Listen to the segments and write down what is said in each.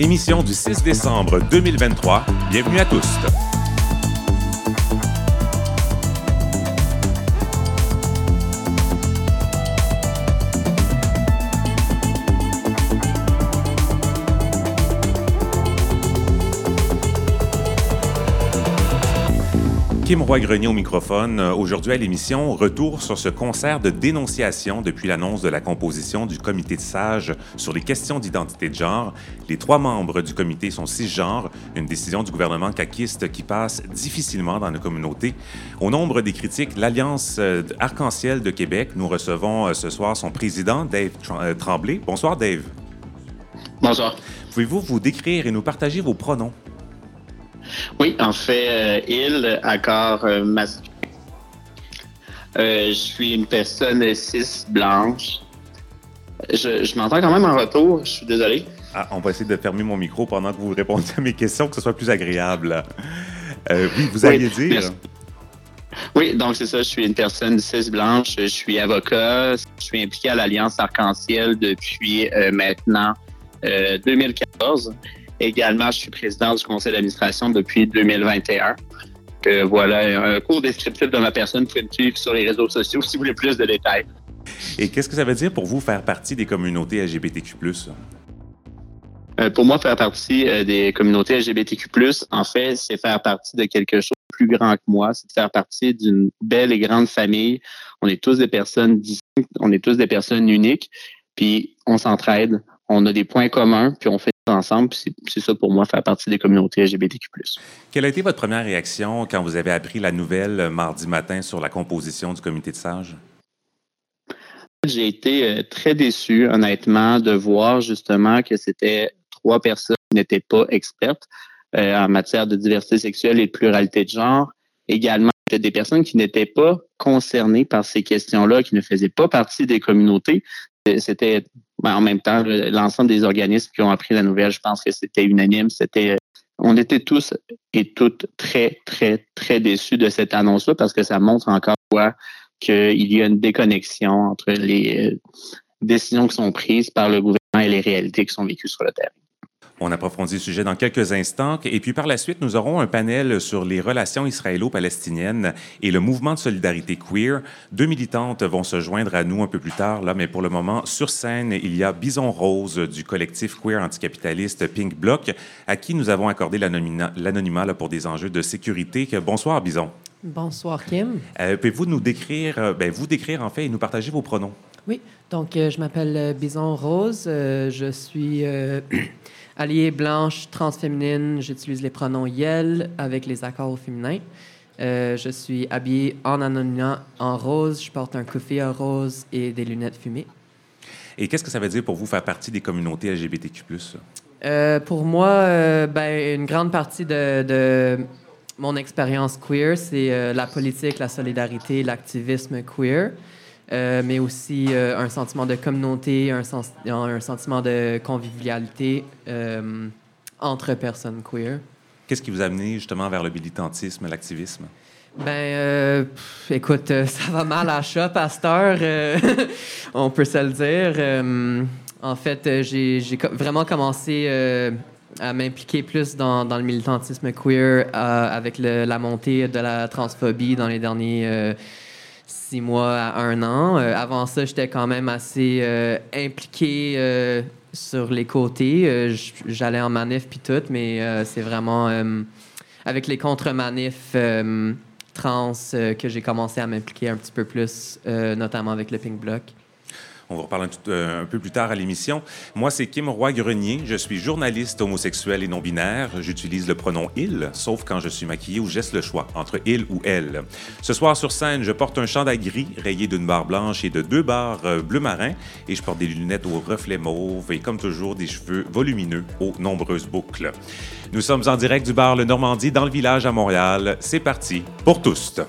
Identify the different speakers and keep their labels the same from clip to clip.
Speaker 1: émission du 6 décembre 2023. Bienvenue à tous. Kim Roy-Grenier au microphone. Euh, Aujourd'hui à l'émission, retour sur ce concert de dénonciation depuis l'annonce de la composition du comité de sages sur les questions d'identité de genre. Les trois membres du comité sont cisgenres, une décision du gouvernement caquiste qui passe difficilement dans nos communautés. Au nombre des critiques, l'Alliance euh, Arc-en-Ciel de Québec, nous recevons euh, ce soir son président, Dave Tr- Tremblay. Bonsoir, Dave.
Speaker 2: Bonsoir.
Speaker 1: Pouvez-vous vous décrire et nous partager vos pronoms?
Speaker 2: Oui, en fait, euh, il, accord euh, masculin. Euh, je suis une personne cis blanche. Je, je m'entends quand même en retour, je suis désolé.
Speaker 1: Ah, on va essayer de fermer mon micro pendant que vous répondez à mes questions, que ce soit plus agréable. Euh, oui, vous alliez
Speaker 2: Oui,
Speaker 1: dire?
Speaker 2: merci. Oui, donc c'est ça, je suis une personne cis blanche, je suis avocat, je suis impliqué à l'Alliance Arc-en-Ciel depuis euh, maintenant euh, 2014. Également, je suis président du conseil d'administration depuis 2021. Que voilà un cours descriptif de ma personne. Vous pouvez me suivre sur les réseaux sociaux si vous voulez plus de détails.
Speaker 1: Et qu'est-ce que ça veut dire pour vous faire partie des communautés LGBTQ+.
Speaker 2: Euh, pour moi, faire partie euh, des communautés LGBTQ+, en fait, c'est faire partie de quelque chose de plus grand que moi. C'est de faire partie d'une belle et grande famille. On est tous des personnes distinctes, on est tous des personnes uniques, puis on s'entraide, on a des points communs, puis on fait ensemble. Puis c'est- ça pour moi, faire partie des communautés LGBTQ+.
Speaker 1: Quelle a été votre première réaction quand vous avez appris la nouvelle euh, mardi matin sur la composition du comité de sages?
Speaker 2: J'ai été euh, très déçu, honnêtement, de voir justement que c'était trois personnes qui n'étaient pas expertes euh, en matière de diversité sexuelle et de pluralité de genre. Également, c'était des personnes qui n'étaient pas concernées par ces questions-là, qui ne faisaient pas partie des communautés. C'était ben, en même temps le- l'ensemble des organismes qui ont appris la nouvelle. Je pense que c'était unanime. C'était, euh, on était tous et toutes très, très, très déçus de cette annonce-là parce que ça montre encore fois qu'il y a une déconnexion entre les euh, décisions qui sont prises par le gouvernement et les réalités qui sont vécues sur le terrain.
Speaker 1: On approfondit le sujet dans quelques instants. Et puis par la suite, nous aurons un panel sur les relations israélo-palestiniennes et le mouvement de solidarité queer. Deux militantes vont se joindre à nous un peu plus tard, là, mais pour le moment, sur scène, il y a Bison Rose du collectif queer anticapitaliste Pink Bloc, à qui nous avons accordé l'anonymat pour des enjeux de sécurité. Bonsoir, Bison.
Speaker 3: Bonsoir, Kim.
Speaker 1: Euh, Pouvez-vous nous décrire, euh, ben, vous décrire en fait et nous partager vos pronoms?
Speaker 3: Oui, donc euh, je m'appelle Bison Rose. Je suis alliée blanche transféminine. J'utilise les pronoms YEL avec les accords au féminin. Euh, je suis habillée en anonymat en rose. Je porte un coiffé rose et des lunettes fumées.
Speaker 1: Et qu'est-ce que ça veut dire pour vous faire partie des communautés LGBTQ+.
Speaker 3: Euh, pour moi, euh, ben, une grande partie de, de mon expérience queer, c'est la politique, la solidarité, l'activisme queer, euh, mais aussi euh, un sentiment de communauté, un, sens- un sentiment de convivialité euh, entre personnes queer.
Speaker 1: Qu'est-ce qui vous a amené justement vers le militantisme, l'activisme?
Speaker 3: Ben, pff, écoute, ça va mal à heure, euh, on peut se le dire. En fait, j'ai vraiment commencé à m'impliquer plus dans, dans le militantisme queer avec le- la montée de la transphobie dans les derniers six mois à un an. Euh, avant ça, j'étais quand même assez euh, impliqué euh, sur les côtés. Euh, J'allais en manif puis tout, mais c'est vraiment avec les contre-manifs trans que j'ai commencé à m'impliquer un petit peu plus, notamment avec le Pink Bloc.
Speaker 1: On va reparler un, euh, un peu plus tard à l'émission. Moi, c'est Kim Roy-Grenier. Je suis journaliste homosexuel et non-binaire. J'utilise le pronom il, sauf quand je suis maquillé ou laisse le choix entre il ou elle. Ce soir sur scène, je porte un chandail gris rayé d'une barre blanche et de deux barres euh, bleu marin et je porte des lunettes aux reflets mauves et comme toujours des cheveux volumineux aux nombreuses boucles. Nous sommes en direct du bar Le Normandie dans le village à Montréal. C'est parti pour tous.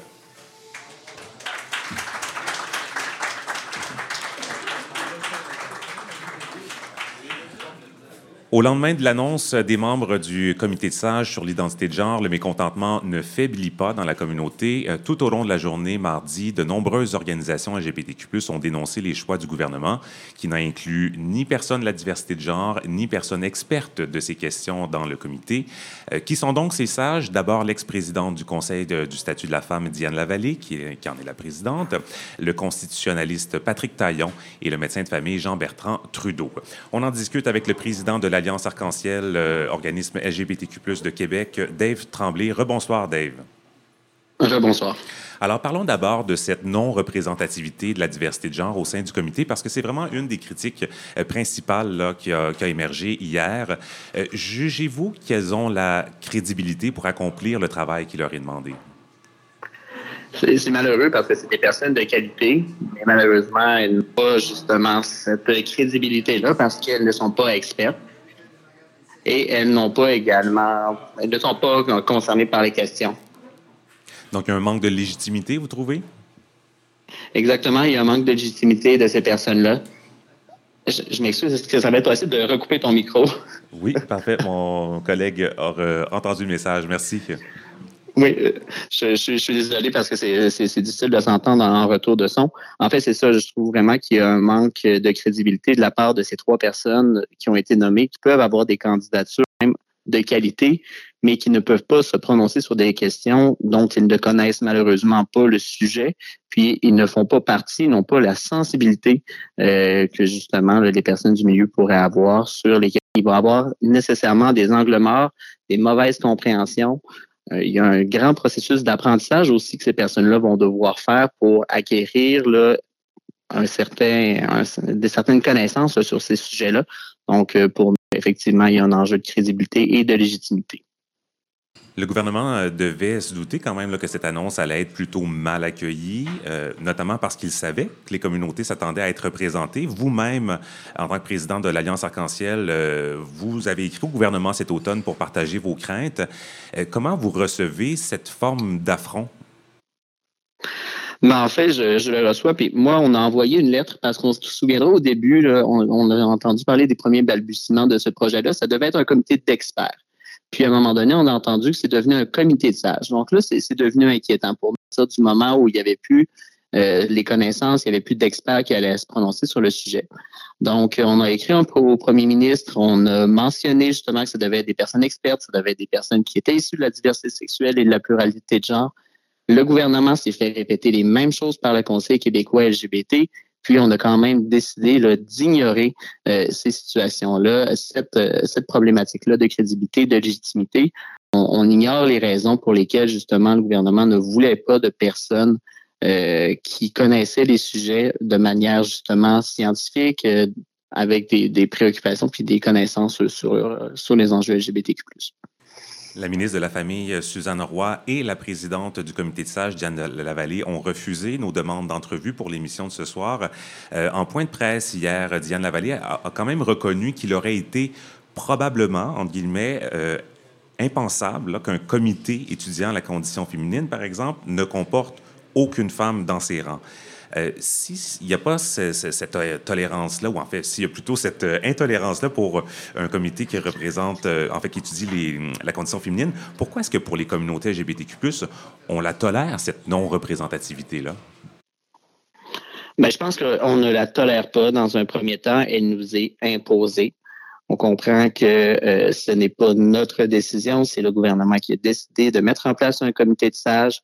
Speaker 1: Au lendemain de l'annonce des membres du comité de sages sur l'identité de genre, le mécontentement ne faiblit pas dans la communauté. Euh, tout au long de la journée, mardi, de nombreuses organisations LGBTQ+ ont dénoncé les choix du gouvernement, qui n'a inclus ni personne de la diversité de genre, ni personne experte de ces questions dans le comité. Euh, qui sont donc ces sages? D'abord, l'ex-présidente du Conseil du statut de la femme, Diane Lavallée, qui, qui en est la présidente, le constitutionnaliste Patrick Taillon et le médecin de famille Jean-Bertrand Trudeau. On en discute avec le président de la Alliance Arc-en-Ciel, euh, organisme LGBTQ+, de Québec, Dave Tremblay. Rebonsoir, Dave.
Speaker 2: Rebonsoir.
Speaker 1: Alors, parlons d'abord de cette non-représentativité de la diversité de genre au sein du comité, parce que c'est vraiment une des critiques euh, principales là, qui, a, émergé hier. Euh, jugez-vous qu'elles ont la crédibilité pour accomplir le travail qui leur est demandé?
Speaker 2: C'est malheureux parce que c'est des personnes de qualité, mais malheureusement, elles n'ont pas justement cette crédibilité-là parce qu'elles ne sont pas expertes et elles n'ont pas également, elles ne sont pas concernées par les questions.
Speaker 1: Donc, il y a un manque de légitimité, vous trouvez?
Speaker 2: Exactement, il y a un manque de légitimité de ces personnes-là. Je, m'excuse, est-ce que ça va être possible de recouper ton micro?
Speaker 1: Oui, parfait. Mon collègue a entendu le message. Merci.
Speaker 2: Oui, euh, je, suis désolé parce que c'est difficile de s'entendre en retour de son. En fait, c'est ça, je trouve vraiment qu'il y a un manque de crédibilité de la part de ces trois personnes qui ont été nommées, qui peuvent avoir des candidatures même de qualité, mais qui ne peuvent pas se prononcer sur des questions dont ils ne connaissent malheureusement pas le sujet, puis ils ne font pas partie, n'ont pas la sensibilité euh, que justement les personnes du milieu pourraient avoir sur lesquelles ils vont avoir nécessairement des angles morts, des mauvaises compréhensions, il y a un grand processus d'apprentissage aussi que ces personnes-là vont devoir faire pour acquérir un certain, des certaines connaissances sur ces sujets-là. Donc, euh, pour nous, effectivement, il y a un enjeu de crédibilité et de légitimité.
Speaker 1: Le gouvernement euh, devait se douter quand même que cette annonce allait être plutôt mal accueillie, euh, notamment parce qu'il savait que les communautés s'attendaient à être représentées. Vous-même, en tant que président de l'Alliance Arc-en-Ciel, euh, vous avez écrit au gouvernement cet automne pour partager vos craintes. comment vous recevez cette forme d'affront?
Speaker 2: Ben, en fait, je, le reçois. Puis moi, on a envoyé une lettre parce qu'on se souviendra au début, on, on, a entendu parler des premiers balbutiements de ce projet-là. Ça devait être un comité d'experts. Puis à un moment donné, on a entendu que c'est devenu un comité de sages. Donc là, c'est devenu inquiétant pour nous, du moment où il n'y avait plus euh, les connaissances, il n'y avait plus d'experts qui allaient se prononcer sur le sujet. Donc, on a écrit un au premier ministre, on a mentionné justement que ça devait être des personnes expertes, ça devait être des personnes qui étaient issues de la diversité sexuelle et de la pluralité de genre. Le gouvernement s'est fait répéter les mêmes choses par le Conseil québécois LGBT. Puis on a quand même décidé d'ignorer euh, ces situations-là, cette, euh, cette problématique-là de crédibilité, de légitimité. On, ignore les raisons pour lesquelles justement le gouvernement ne voulait pas de personnes euh, qui connaissaient les sujets de manière justement scientifique, avec des, préoccupations puis des connaissances sur les enjeux LGBTQ+.
Speaker 1: La ministre de la Famille, Suzanne Roy, et la présidente du comité de sages, Diane Lavallée, ont refusé nos demandes d'entrevue pour l'émission de ce soir. Euh, en point de presse hier, Diane Lavallée a, quand même reconnu qu'il aurait été probablement, entre guillemets, euh, impensable qu'un comité étudiant la condition féminine, par exemple, ne comporte aucune femme dans ses rangs. Euh, s'il n'y a pas cette euh, tolérance-là, ou en fait, s'il y a plutôt cette euh, intolérance-là pour un comité qui représente, en fait, qui étudie les, la condition féminine, pourquoi est-ce que pour les communautés LGBTQ+, on la tolère, cette non-représentativité-là?
Speaker 2: Bien, je pense qu'on ne la tolère pas dans un premier temps. Elle nous est imposée. On comprend que ce n'est pas notre décision, c'est le gouvernement qui a décidé de mettre en place un comité de sages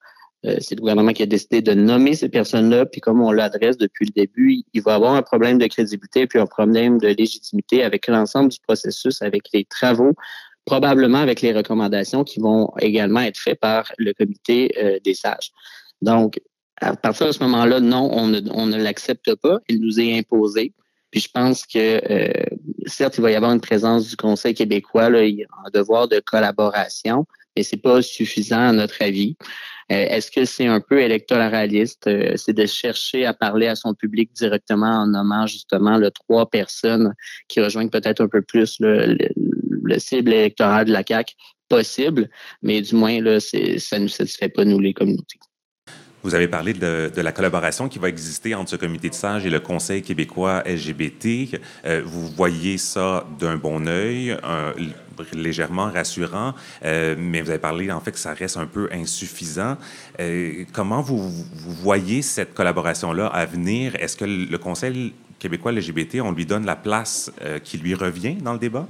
Speaker 2: c'est le gouvernement qui a décidé de nommer ces personnes-là, puis comme on l'adresse depuis le début, il va avoir un problème de crédibilité puis un problème de légitimité avec l'ensemble du processus, avec les travaux, probablement avec les recommandations qui vont également être faites par le comité euh, des sages. Donc, à partir de ce moment-là, non, on ne, l'accepte pas. Il nous est imposé. Puis je pense que, euh, certes, il va y avoir une présence du Conseil québécois, un devoir de collaboration, mais c'est pas suffisant à notre avis. Euh, est-ce que c'est un peu électoraliste? Euh, c'est de chercher à parler à son public directement en nommant justement le trois personnes qui rejoignent peut-être un peu plus le, cible électoral de la CAQ possible, mais du moins, là, ça ne nous satisfait pas, nous, les communautés.
Speaker 1: Vous avez parlé de, la collaboration qui va exister entre ce comité de sages et le Conseil québécois LGBT. Euh, vous voyez ça d'un bon œil, légèrement rassurant, euh, mais vous avez parlé en fait que ça reste un peu insuffisant. Euh, comment vous, voyez cette collaboration-là à venir? Est-ce que le Conseil québécois LGBT, on lui donne la place qui lui revient dans le débat?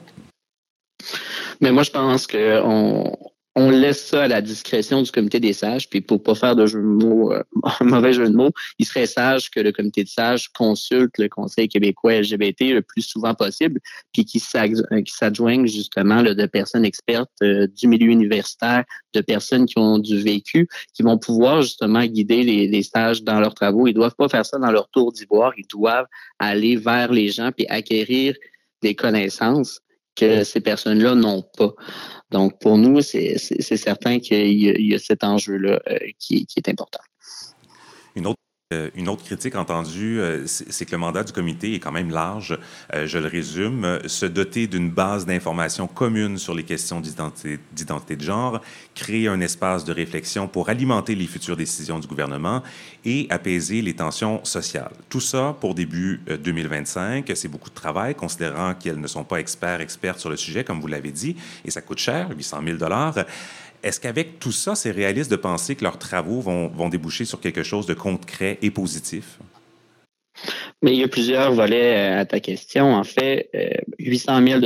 Speaker 2: Mais moi, je pense qu'on on laisse ça à la discrétion du comité des sages. Puis pour pas faire de euh, mauvais jeu de mots, il serait sage que le comité de sages consulte le Conseil québécois LGBT le plus souvent possible, puis qu'il euh, s'adjoigne justement de personnes expertes euh, du milieu universitaire, de personnes qui ont du vécu, qui vont pouvoir justement guider les, stages dans leurs travaux. Ils doivent pas faire ça dans leur tour d'ivoire. Ils doivent aller vers les gens puis acquérir des connaissances que ces personnes-là n'ont pas. Donc, pour nous, c'est certain qu'il y, a cet enjeu-là euh, qui, est important.
Speaker 1: Une autre euh, une autre critique entendue, euh, c'est que le mandat du comité est quand même large. Euh, je le résume. Se doter d'une base d'informations commune sur les questions d'identité de genre, créer un espace de réflexion pour alimenter les futures décisions du gouvernement et apaiser les tensions sociales. Tout ça pour début 2025. C'est beaucoup de travail, considérant qu'elles ne sont pas experts, expertes sur le sujet, comme vous l'avez dit, et ça coûte cher, 800 000 est-ce qu'avec tout ça, c'est réaliste de penser que leurs travaux vont, déboucher sur quelque chose de concret et positif?
Speaker 2: Mais il y a plusieurs volets euh, à ta question. En fait, 800 000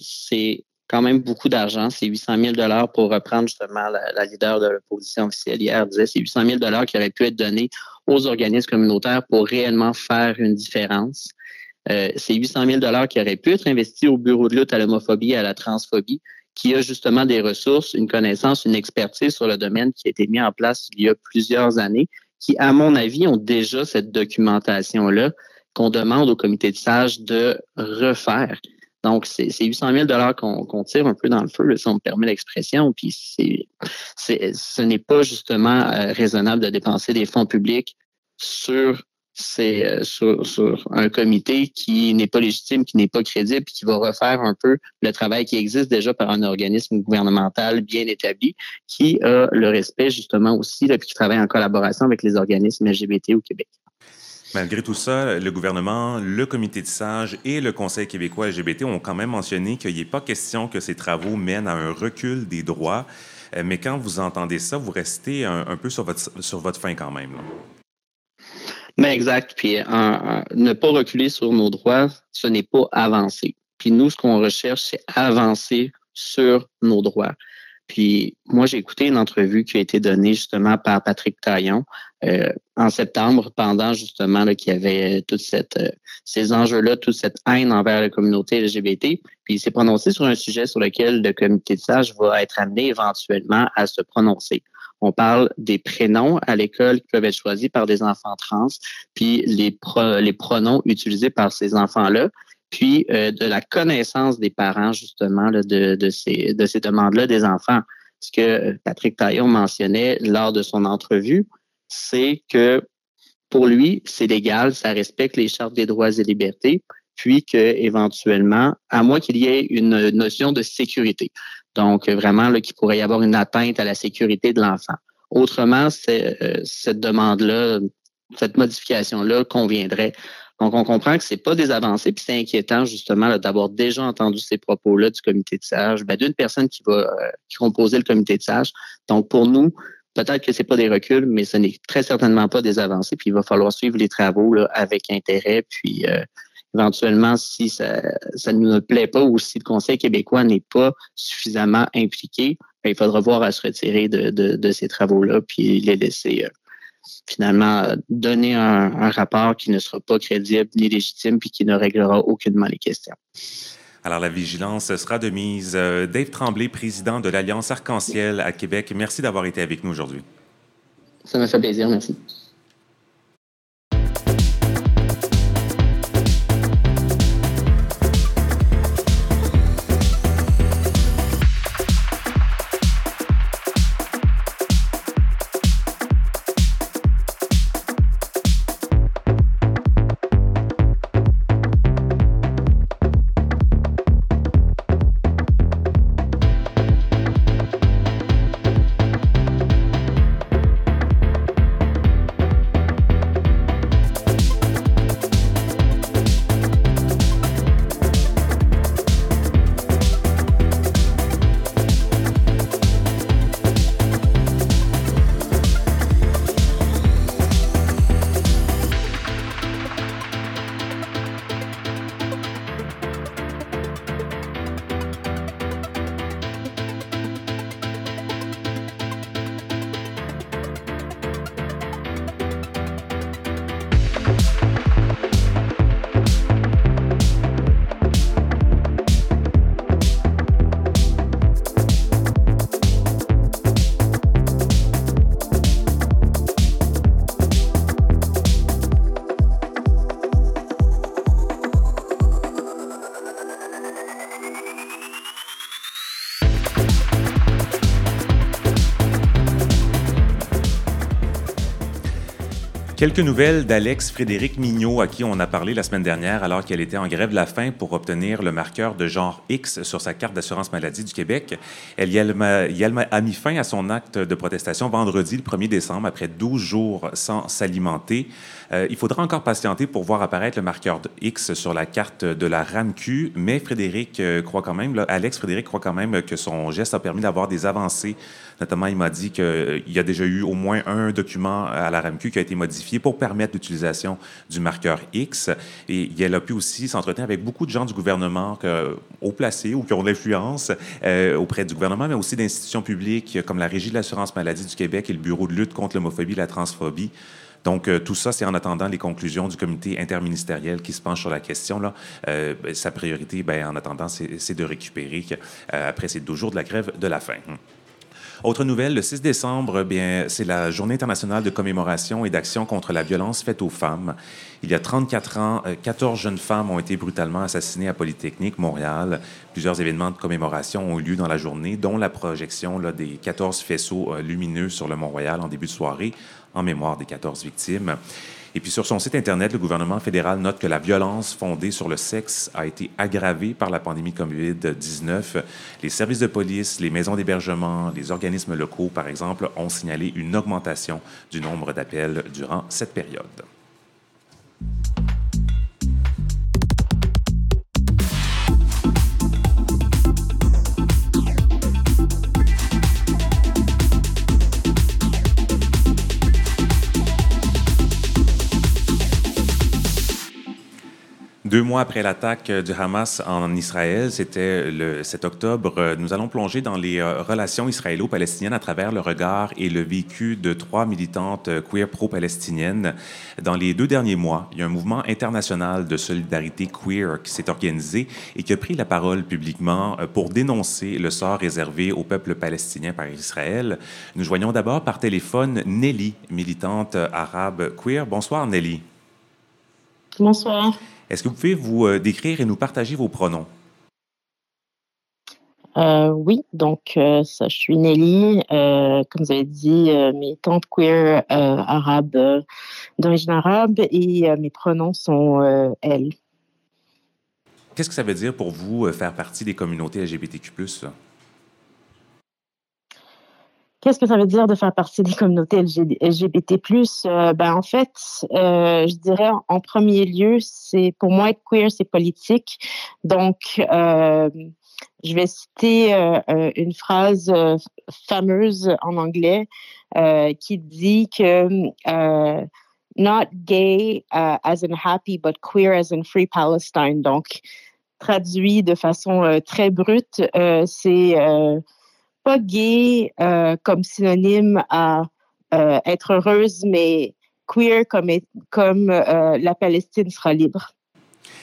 Speaker 2: c'est quand même beaucoup d'argent. C'est 800 000 pour reprendre justement la, leader de l'opposition officielle hier disait c'est 800 000 qui auraient pu être donnés aux organismes communautaires pour réellement faire une différence. Euh, c'est 800 000 qui auraient pu être investis au bureau de lutte à l'homophobie et à la transphobie qui a justement des ressources, une connaissance, une expertise sur le domaine qui a été mis en place il y a plusieurs années, qui, à mon avis, ont déjà cette documentation-là qu'on demande au comité de sages de refaire. Donc, c'est 800 000 qu'on tire un peu dans le feu, si on me permet l'expression. Puis, ce n'est pas justement euh, raisonnable de dépenser des fonds publics sur c'est euh, sur, un comité qui n'est pas légitime, qui n'est pas crédible, qui va refaire un peu le travail qui existe déjà par un organisme gouvernemental bien établi, qui a le respect justement aussi, là, qui travaille en collaboration avec les organismes LGBT au Québec.
Speaker 1: Malgré tout ça, le gouvernement, le comité de sages et le Conseil québécois LGBT ont quand même mentionné qu'il n'est pas question que ces travaux mènent à un recul des droits. Euh, mais quand vous entendez ça, vous restez un, peu sur votre, sur votre fin quand même.
Speaker 2: Mais exact. Puis ne pas reculer sur nos droits, ce n'est pas avancer. Puis nous, ce qu'on recherche, c'est avancer sur nos droits. Puis moi, j'ai écouté une entrevue qui a été donnée justement par Patrick Taillon euh, en septembre, pendant justement qu'il y avait toute cette, euh, ces enjeux-là, toute cette haine envers la communauté LGBT. Puis il s'est prononcé sur un sujet sur lequel le comité de sages va être amené éventuellement à se prononcer. On parle des prénoms à l'école qui peuvent être choisis par des enfants trans, puis les, les pronoms utilisés par ces enfants-là, puis euh, de la connaissance des parents justement de, ces, de ces demandes-là des enfants. Ce que Patrick Taillon mentionnait lors de son entrevue, c'est que pour lui, c'est légal, ça respecte les chartes des droits et libertés, puis que éventuellement, à moins qu'il y ait une notion de sécurité. Donc, vraiment, là, qu'il pourrait y avoir une atteinte à la sécurité de l'enfant. Autrement, euh, cette demande-là, cette modification-là conviendrait. Donc, on comprend que c'est pas des avancées, puis c'est inquiétant justement d'avoir déjà entendu ces propos-là du comité de sages, ben, d'une personne qui va euh, qui composait le comité de sages. Donc, pour nous, peut-être que c'est pas des reculs, mais ce n'est très certainement pas des avancées. Puis il va falloir suivre les travaux là, avec intérêt, puis euh, éventuellement, si ça, ça ne nous plaît pas ou si le Conseil québécois n'est pas suffisamment impliqué, ben, il faudra voir à se retirer de, de, ces travaux-là, puis les laisser euh, finalement donner un, un, rapport qui ne sera pas crédible ni légitime, puis qui ne réglera aucunement les questions.
Speaker 1: Alors, la vigilance sera de mise. Euh, Dave Tremblay, président de l'Alliance Arc-en-Ciel à Québec, merci d'avoir été avec nous aujourd'hui.
Speaker 2: Ça m'a fait plaisir, merci.
Speaker 1: Quelques nouvelles d'Alex Frédéric Mignot, à qui on a parlé la semaine dernière alors qu'elle était en grève de la faim pour obtenir le marqueur de genre X sur sa carte d'assurance maladie du Québec. Elle y a, mis fin à son acte de protestation vendredi, le 1er décembre, après 12 jours sans s'alimenter. Euh, il faudra encore patienter pour voir apparaître le marqueur X sur la carte de la RAMQ, mais Frédéric euh, croit quand même, Alex Frédéric croit quand même que son geste a permis d'avoir des avancées. Notamment, il m'a dit qu'il y a déjà eu au moins un document à la RAMQ qui a été modifié pour permettre l'utilisation du marqueur X. Et elle a pu aussi s'entretenir avec beaucoup de gens du gouvernement haut placés ou qui ont l'influence euh, auprès du gouvernement, mais aussi d'institutions publiques comme la Régie de l'assurance maladie du Québec et le Bureau de lutte contre l'homophobie et la transphobie. Donc, euh, tout ça, c'est en attendant les conclusions du comité interministériel qui se penche sur la question. Là. Euh, ben, sa priorité, ben, en attendant, c'est de récupérer après ces deux jours de la grève de la faim. Autre nouvelle, le 6 décembre, bien, c'est la journée internationale de commémoration et d'action contre la violence faite aux femmes. Il y a 34 ans, 14 euh, jeunes femmes ont été brutalement assassinées à Polytechnique, Montréal. Plusieurs événements de commémoration ont eu lieu dans la journée, dont la projection là, des 14 faisceaux euh, lumineux sur le Mont-Royal en début de soirée en mémoire des 14 victimes. Et puis sur son site Internet, le gouvernement fédéral note que la violence fondée sur le sexe a été aggravée par la pandémie COVID-19. Les services de police, les maisons d'hébergement, les organismes locaux, par exemple, ont signalé une augmentation du nombre d'appels durant cette période. Deux mois après l'attaque du Hamas en Israël, c'était le 7 octobre, nous allons plonger dans les euh, relations israélo-palestiniennes à travers le regard et le vécu de trois militantes queer pro-palestiniennes. Dans les deux derniers mois, il y a un mouvement international de solidarité queer qui s'est organisé et qui a pris la parole publiquement euh, pour dénoncer le sort réservé au peuple palestinien par Israël. Nous joignons d'abord par téléphone Nelly, militante arabe queer. Bonsoir Nelly.
Speaker 4: Bonsoir.
Speaker 1: Est-ce que vous pouvez vous euh, décrire et nous partager vos pronoms?
Speaker 4: Euh, oui, donc euh, ça, je suis Nelly, comme vous avez dit, mes tantes queer arabes d'origine arabe et mes pronoms sont elles.
Speaker 1: Qu'est-ce que ça veut dire pour vous faire partie des communautés LGBTQ?
Speaker 4: Qu'est-ce que ça veut dire de faire partie des communautés LGBT+. Euh, ben en fait, euh, je dirais en premier lieu, c'est pour moi être queer, c'est politique. Donc, euh, je vais citer une phrase fameuse en anglais qui dit que not gay as in happy, but queer as in free Palestine. Donc, traduit de façon très brute, c'est pas gay euh, comme synonyme à euh, être heureuse, mais queer comme, comme euh, la Palestine sera libre.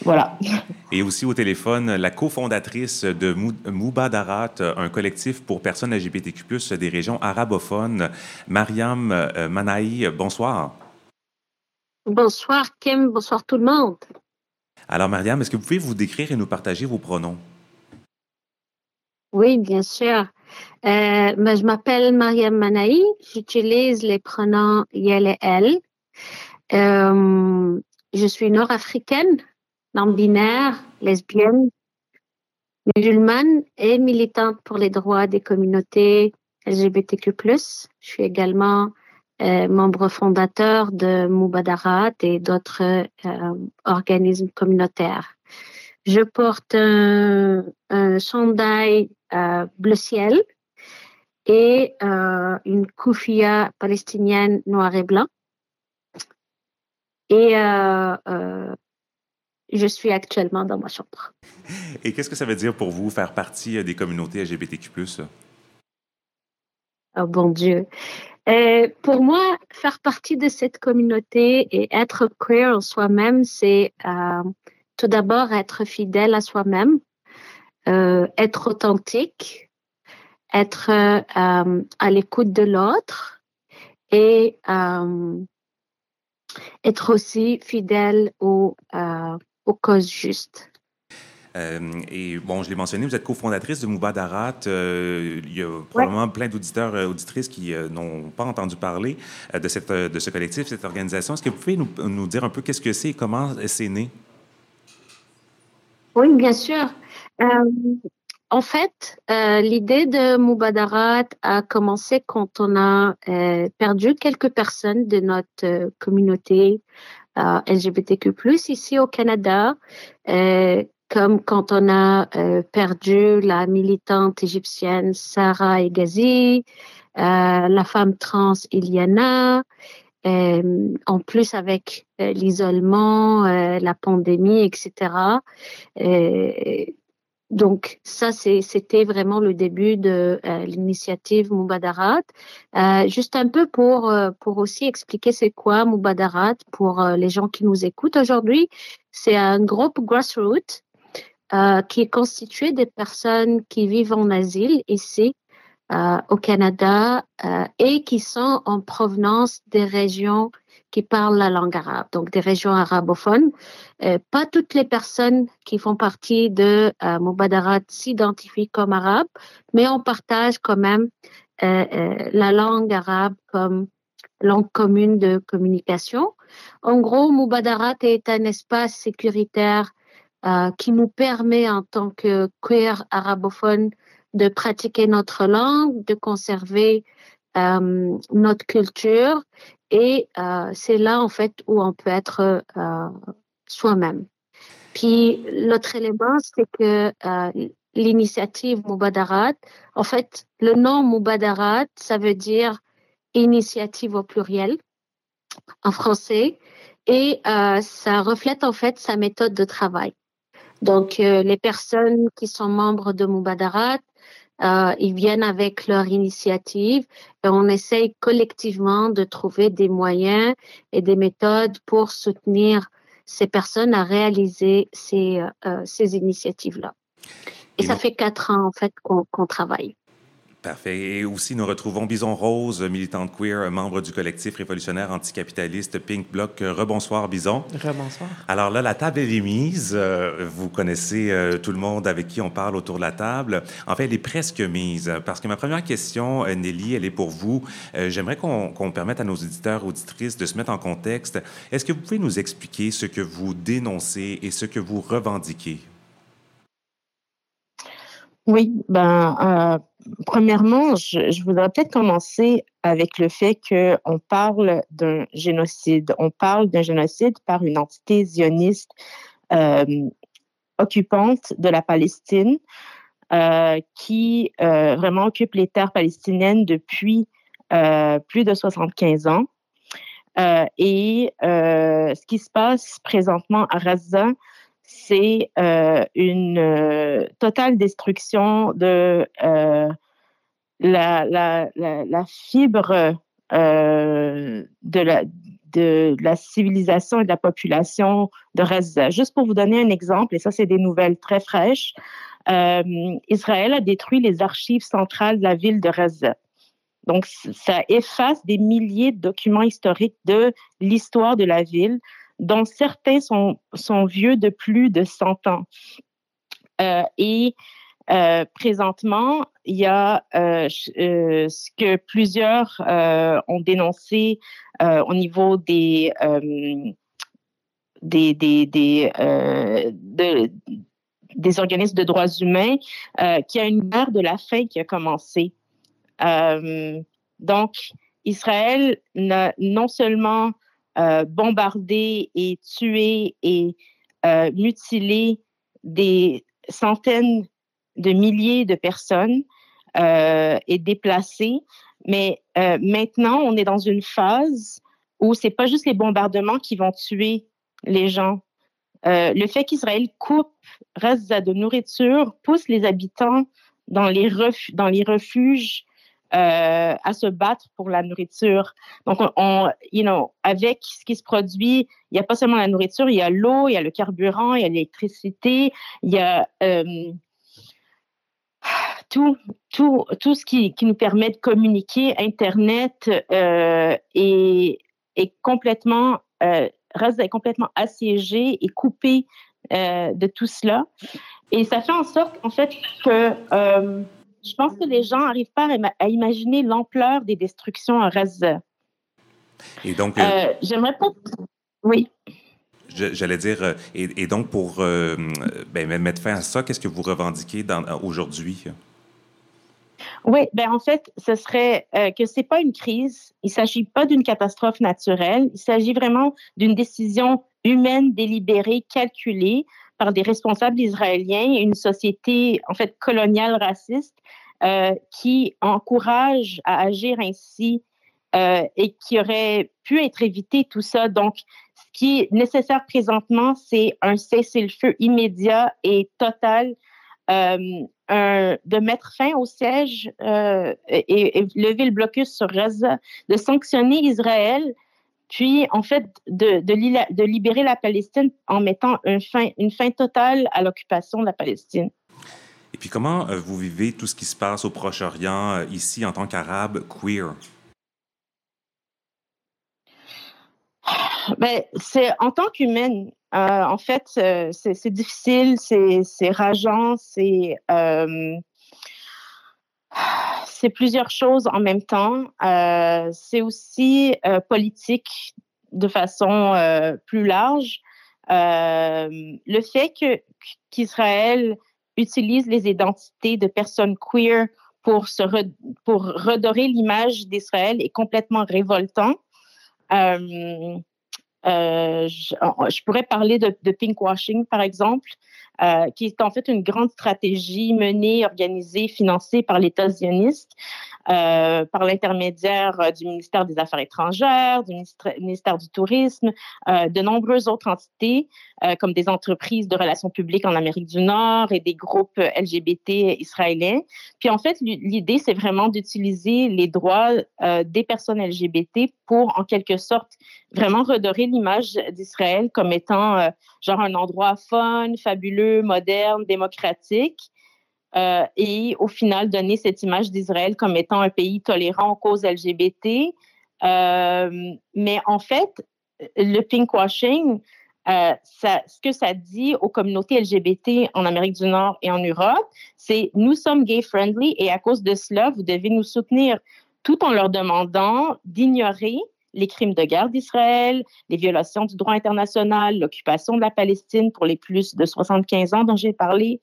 Speaker 4: Voilà.
Speaker 1: Et aussi au téléphone, la cofondatrice de Moubadarat, un collectif pour personnes LGBTQ, des régions arabophones, Mariam Manaï. Bonsoir.
Speaker 5: Bonsoir, Kim. Bonsoir, tout le monde.
Speaker 1: Alors, Mariam, est-ce que vous pouvez vous décrire et nous partager vos pronoms?
Speaker 5: Oui, bien sûr. Euh, ben, je m'appelle Mariam Manaï. J'utilise les pronoms yel et elle. Euh, je suis nord-africaine, non-binaire, lesbienne, musulmane et militante pour les droits des communautés LGBTQ+. Je suis également euh, membre fondateur de Moubadarat et d'autres organismes communautaires. Je porte un, un chandail bleu ciel et euh, une koufia palestinienne noir et blanc. Et euh, euh, je suis actuellement dans ma chambre.
Speaker 1: Et qu'est-ce que ça veut dire pour vous faire partie des communautés LGBTQ+.
Speaker 5: Oh bon Dieu. pour moi, faire partie de cette communauté et être queer en soi-même, c'est tout d'abord être fidèle à soi-même, être authentique, être euh, à l'écoute de l'autre et euh, être aussi fidèle aux, euh, aux causes justes.
Speaker 1: et bon, je l'ai mentionné, vous êtes cofondatrice de Moubadarat. il y a probablement plein d'auditeurs et auditrices qui n'ont pas entendu parler de, cette, de ce collectif, cette organisation. Est-ce que vous pouvez nous, nous dire un peu qu'est-ce que c'est et comment c'est né?
Speaker 5: Oui, bien sûr. En fait, euh, l'idée de Moubadarat a commencé quand on a euh, perdu quelques personnes de notre euh, communauté euh, LGBTQ+, ici au Canada, euh, comme quand on a perdu la militante égyptienne Sarah Egazi, la femme trans Iliana, en plus avec l'isolement, la pandémie, etc donc ça, c'était vraiment le début de euh, l'initiative Moubadarat. Euh, juste un peu pour, euh, pour aussi expliquer c'est quoi Moubadarat pour les gens qui nous écoutent aujourd'hui. C'est un groupe grassroots qui est constitué des personnes qui vivent en asile ici au Canada et qui sont en provenance des régions qui parlent la langue arabe, donc des régions arabophones. Euh, pas toutes les personnes qui font partie de euh, Mubadarat s'identifient comme arabes, mais on partage quand même euh, euh, la langue arabe comme langue commune de communication. En gros, Mubadarat est un espace sécuritaire euh, qui nous permet en tant que queer arabophone de pratiquer notre langue, de conserver euh, notre culture et euh, c'est là, en fait, où on peut être euh, soi-même. Puis l'autre élément, c'est que l'initiative Moubadarat, en fait, le nom Moubadarat, ça veut dire initiative au pluriel en français et ça reflète en fait sa méthode de travail. Donc, les personnes qui sont membres de Moubadarat, euh, ils viennent avec leur initiative et on essaye collectivement de trouver des moyens et des méthodes pour soutenir ces personnes à réaliser ces, euh, ces initiatives-là. Et, et ça fait quatre ans en fait qu'on qu travaille.
Speaker 1: Parfait. Et aussi, nous retrouvons Bison Rose, militante queer, membre du collectif révolutionnaire anticapitaliste Pink Bloc. Rebonsoir, Bison.
Speaker 3: Rebonsoir.
Speaker 1: Alors là, la table est mise. Euh, vous connaissez euh, tout le monde avec qui on parle autour de la table. En fait, elle est presque mise. Parce que ma première question, euh, Nelly, elle est pour vous. J'aimerais qu'on qu permette à nos auditeurs, auditrices de se mettre en contexte. Est-ce que vous pouvez nous expliquer ce que vous dénoncez et ce que vous revendiquez?
Speaker 4: Oui, ben, euh, premièrement, je, voudrais peut-être commencer avec le fait qu'on parle d'un génocide. On parle d'un génocide par une entité zioniste euh, occupante de la Palestine euh, qui euh, vraiment occupe les terres palestiniennes depuis plus de 75 ans. Et ce qui se passe présentement à Gaza, c'est euh, une euh, totale destruction de euh, la, fibre de, la, civilisation et de la population de Gaza. Juste pour vous donner un exemple, et ça c'est des nouvelles très fraîches, Israël a détruit les archives centrales de la ville de Gaza. Donc, ça efface des milliers de documents historiques de l'histoire de la ville dont certains sont, sont vieux de plus de 100 ans. Euh, et euh, présentement, il y a euh, ce que plusieurs ont dénoncé au niveau des des, des, des, de, des organismes de droits humains, qui a une guerre de la faim qui a commencé. donc, Israël n'a non seulement euh, bombarder et tuer et euh, mutiler des centaines de milliers de personnes euh, et déplacer. Mais maintenant, on est dans une phase où c'est pas juste les bombardements qui vont tuer les gens. Le fait qu'Israël coupe reste de nourriture pousse les habitants dans les, dans les refuges euh, à se battre pour la nourriture. Donc, on, on, you know, avec ce qui se produit, il n'y a pas seulement la nourriture, il y a l'eau, il y a le carburant, il y a l'électricité, il y a euh, tout, tout, tout ce qui, nous permet de communiquer. Internet euh, est, est complètement, reste complètement assiégé et coupé de tout cela. Et ça fait en sorte, en fait, que je pense que les gens n'arrivent pas à, imaginer l'ampleur des destructions à Gaza.
Speaker 1: Et donc,
Speaker 4: j'aimerais pas. Oui.
Speaker 1: J'allais dire, et, donc pour ben, mettre fin à ça, qu'est-ce que vous revendiquez aujourd'hui?
Speaker 4: Oui, ben en fait, ce serait euh, que c'est pas une crise. Il s'agit pas d'une catastrophe naturelle. Il s'agit vraiment d'une décision humaine délibérée, calculée par des responsables israéliens et une société en fait coloniale raciste euh, qui encourage à agir ainsi euh, et qui aurait pu être évité tout ça. Donc, ce qui est nécessaire présentement, c'est un cessez-le-feu immédiat et total euh, de mettre fin au siège euh, et, lever le blocus sur Gaza, de sanctionner Israël, puis en fait de, de, libérer la Palestine en mettant une fin, une fin totale à l'occupation de la Palestine.
Speaker 1: Et puis comment euh, vous vivez tout ce qui se passe au Proche-Orient ici en tant qu'arabe queer?
Speaker 4: Ben, c'est en tant qu'humaine, euh, en fait, euh, c'est difficile, c'est rageant, c'est c'est plusieurs choses en même temps. Euh, c'est aussi politique de façon plus large. le fait que qu'Israël utilise les identités de personnes queer pour se pour redorer l'image d'Israël est complètement révoltant. Euh, je, pourrais parler de, de pinkwashing, par exemple, euh, qui est en fait une grande stratégie menée, organisée, financée par l'État zioniste, euh, par l'intermédiaire euh, du ministère des Affaires étrangères, du ministère du Tourisme, de nombreuses autres entités, comme des entreprises de relations publiques en Amérique du Nord et des groupes LGBT israéliens. Puis en fait, l'idée, c'est vraiment d'utiliser les droits des personnes LGBT pour, en quelque sorte, vraiment redorer l'image d'Israël comme étant genre un endroit fun, fabuleux, moderne, démocratique. Euh, et au final donner cette image d'Israël comme étant un pays tolérant aux causes LGBT. Euh, mais en fait, le pinkwashing, euh, ce que ça dit aux communautés LGBT en Amérique du Nord et en Europe, c'est nous sommes gay friendly et à cause de cela, vous devez nous soutenir tout en leur demandant d'ignorer les crimes de guerre d'Israël, les violations du droit international, l'occupation de la Palestine pour les plus de 75 ans dont j'ai parlé.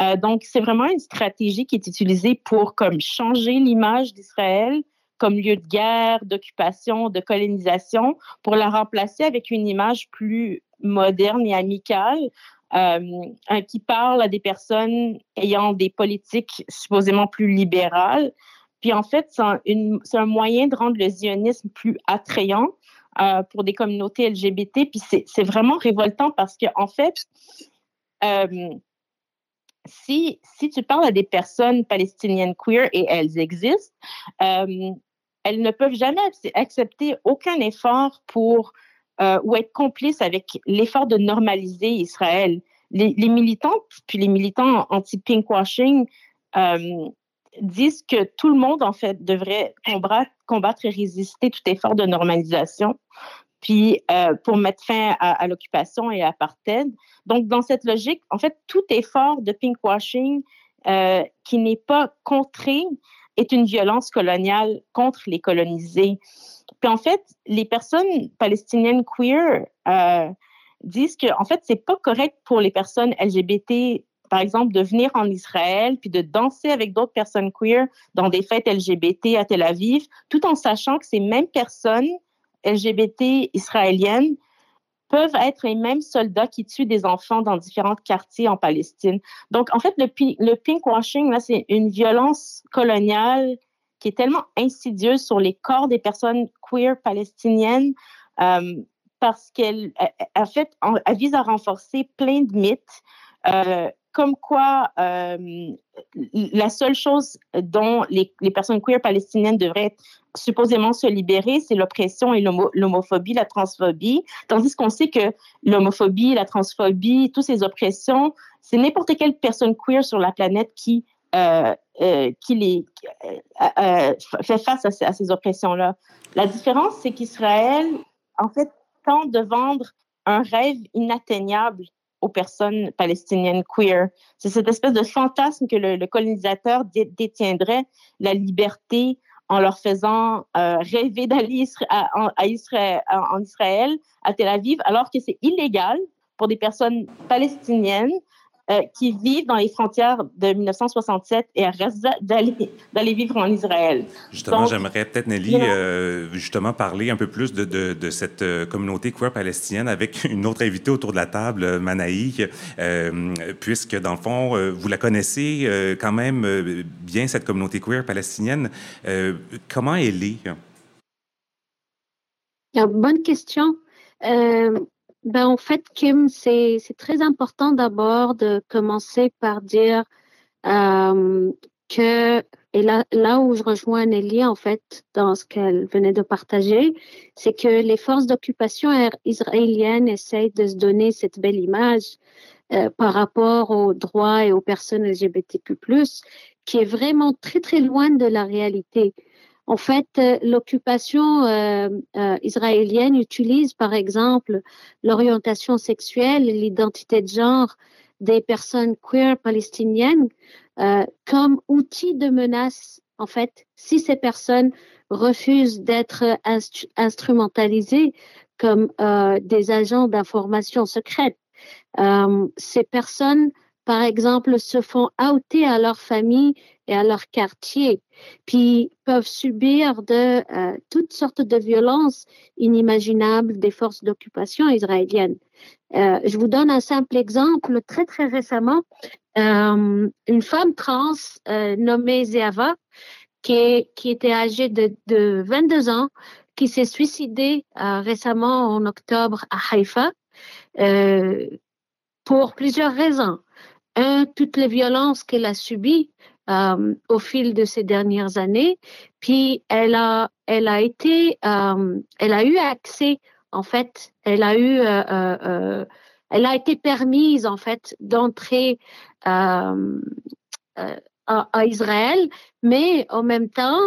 Speaker 4: Euh, donc, c'est vraiment une stratégie qui est utilisée pour comme changer l'image d'Israël comme lieu de guerre, d'occupation, de colonisation, pour la remplacer avec une image plus moderne et amicale, euh, qui parle à des personnes ayant des politiques supposément plus libérales, puis en fait, c'est un, moyen de rendre le zionisme plus attrayant euh, pour des communautés LGBT. Puis c'est vraiment révoltant parce qu'en en fait, euh, si, si tu parles à des personnes palestiniennes queer, et elles existent, euh, elles ne peuvent jamais accepter aucun effort pour ou être complices avec l'effort de normaliser Israël. Les, les militantes, puis les militants anti-pinkwashing, disent que tout le monde, en fait, devrait combattre, et résister tout effort de normalisation, puis euh, pour mettre fin à, l'occupation et à l'apartheid. Donc, dans cette logique, en fait, tout effort de pinkwashing euh, qui n'est pas contré est une violence coloniale contre les colonisés. Puis en fait, les personnes palestiniennes queer euh, disent que en fait, c'est pas correct pour les personnes LGBT par exemple, de venir en Israël puis de danser avec d'autres personnes queer dans des fêtes LGBT à Tel Aviv, tout en sachant que ces mêmes personnes LGBT israéliennes peuvent être les mêmes soldats qui tuent des enfants dans différents quartiers en Palestine. Donc, en fait, le, pinkwashing, là, c'est une violence coloniale qui est tellement insidieuse sur les corps des personnes queer palestiniennes euh, parce qu'elle, en fait, elle vise à renforcer plein de mythes. Euh, comme quoi euh, la seule chose dont les, personnes queer palestiniennes devraient supposément se libérer, c'est l'oppression et l'homophobie, la transphobie, tandis qu'on sait que l'homophobie, la transphobie, toutes ces oppressions, c'est n'importe quelle personne queer sur la planète qui euh, euh, qui les fait face à, à ces oppressions-là. La différence, c'est qu'Israël, en fait, tente de vendre un rêve inatteignable aux personnes palestiniennes queer. C'est cette espèce de fantasme que le, colonisateur détiendrait la liberté en leur faisant euh, rêver d'aller en, Israël, en Israël, à Tel Aviv, alors que c'est illégal pour des personnes palestiniennes euh, qui vivent dans les frontières de 1967 et à d'aller vivre en Israël.
Speaker 1: Justement, j'aimerais peut-être, Nelly, euh, justement parler un peu plus de, de, cette euh, communauté queer palestinienne avec une autre invitée autour de la table, Manaï, puisque, dans le fond, vous la connaissez quand même bien, cette communauté queer palestinienne. comment elle est?
Speaker 5: Bonne question. Ben, en fait, Kim, c'est très important d'abord de commencer par dire euh, que, et là, là où je rejoins Nelly, en fait, dans ce qu'elle venait de partager, c'est que les forces d'occupation israéliennes essayent de se donner cette belle image euh, par rapport aux droits et aux personnes LGBTQ+, qui est vraiment très, très loin de la réalité. En fait, euh, l'occupation euh, euh, israélienne utilise, par exemple, l'orientation sexuelle et l'identité de genre des personnes queer palestiniennes comme outil de menace. En fait, si ces personnes refusent d'être instrumentalisées comme des agents d'information secrète, ces personnes par exemple, se font outer à leur famille à leur quartier, puis peuvent subir de euh, toutes sortes de violences inimaginables des forces d'occupation israéliennes. Euh, je vous donne un simple exemple. Très, très récemment, euh, une femme trans nommée Zeava, qui, qui était âgée de, de 22 ans, qui s'est suicidée récemment en octobre à Haïfa, pour plusieurs raisons un, toutes les violences qu'elle a subies euh, au fil de ces dernières années, puis elle a, elle a été, euh, elle a eu accès, en fait, elle a eu, euh, elle a été permise, en fait, d'entrer à, à, Israël, mais en même temps,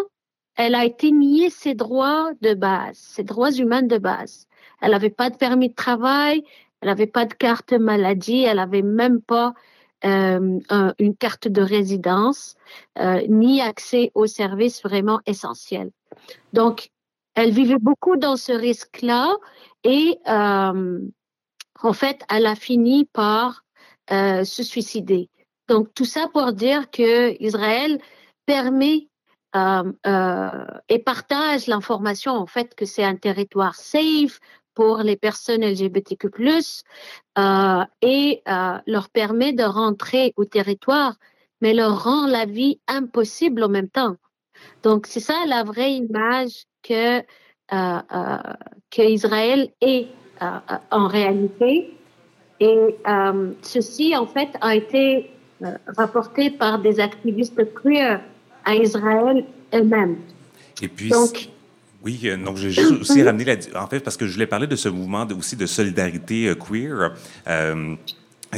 Speaker 5: elle a été niée ses droits de base, ses droits humains de base. Elle n'avait pas de permis de travail, elle n'avait pas de carte maladie, elle n'avait même pas euh, une carte de résidence, euh, ni accès aux services vraiment essentiels. Donc, elle vivait beaucoup dans ce risque-là et euh, en fait, elle a fini par se suicider. Donc, tout ça pour dire que Israël permet et partage l'information en fait que c'est un territoire safe pour les personnes LGBTQ+, euh, et euh, leur permet de rentrer au territoire, mais leur rend la vie impossible en même temps. Donc, c'est ça la vraie image que, euh, que Israël est en réalité. Et ceci, en fait, a été rapporté par des activistes queer à Israël eux-mêmes.
Speaker 1: Et puis, Donc, oui, euh, donc j'ai juste aussi ramené la... En fait, parce que je voulais parler de ce mouvement aussi de solidarité euh, queer. Euh,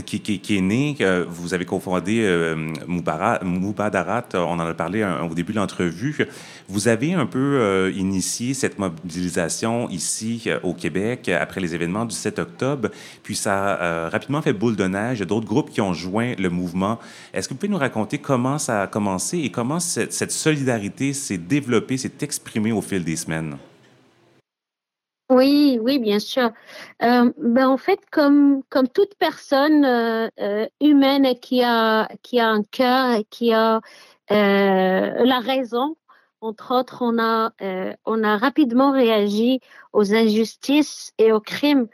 Speaker 1: qui, qui, est né, vous avez confondé euh, Moubadarat, on en a parlé au début de l'entrevue. Vous avez un peu initié cette mobilisation ici au Québec après les événements du 7 octobre, puis ça a rapidement fait boule de neige. D'autres groupes qui ont joint le mouvement. Est-ce que vous pouvez nous raconter comment ça a commencé et comment cette, cette solidarité s'est développée, s'est exprimée au fil des semaines?
Speaker 5: Oui, oui, bien sûr. Euh, ben, en fait, comme, comme toute personne euh, euh, humaine qui a, qui a un cœur et qui a la raison, entre autres, on a, on a rapidement réagi aux injustices et aux crimes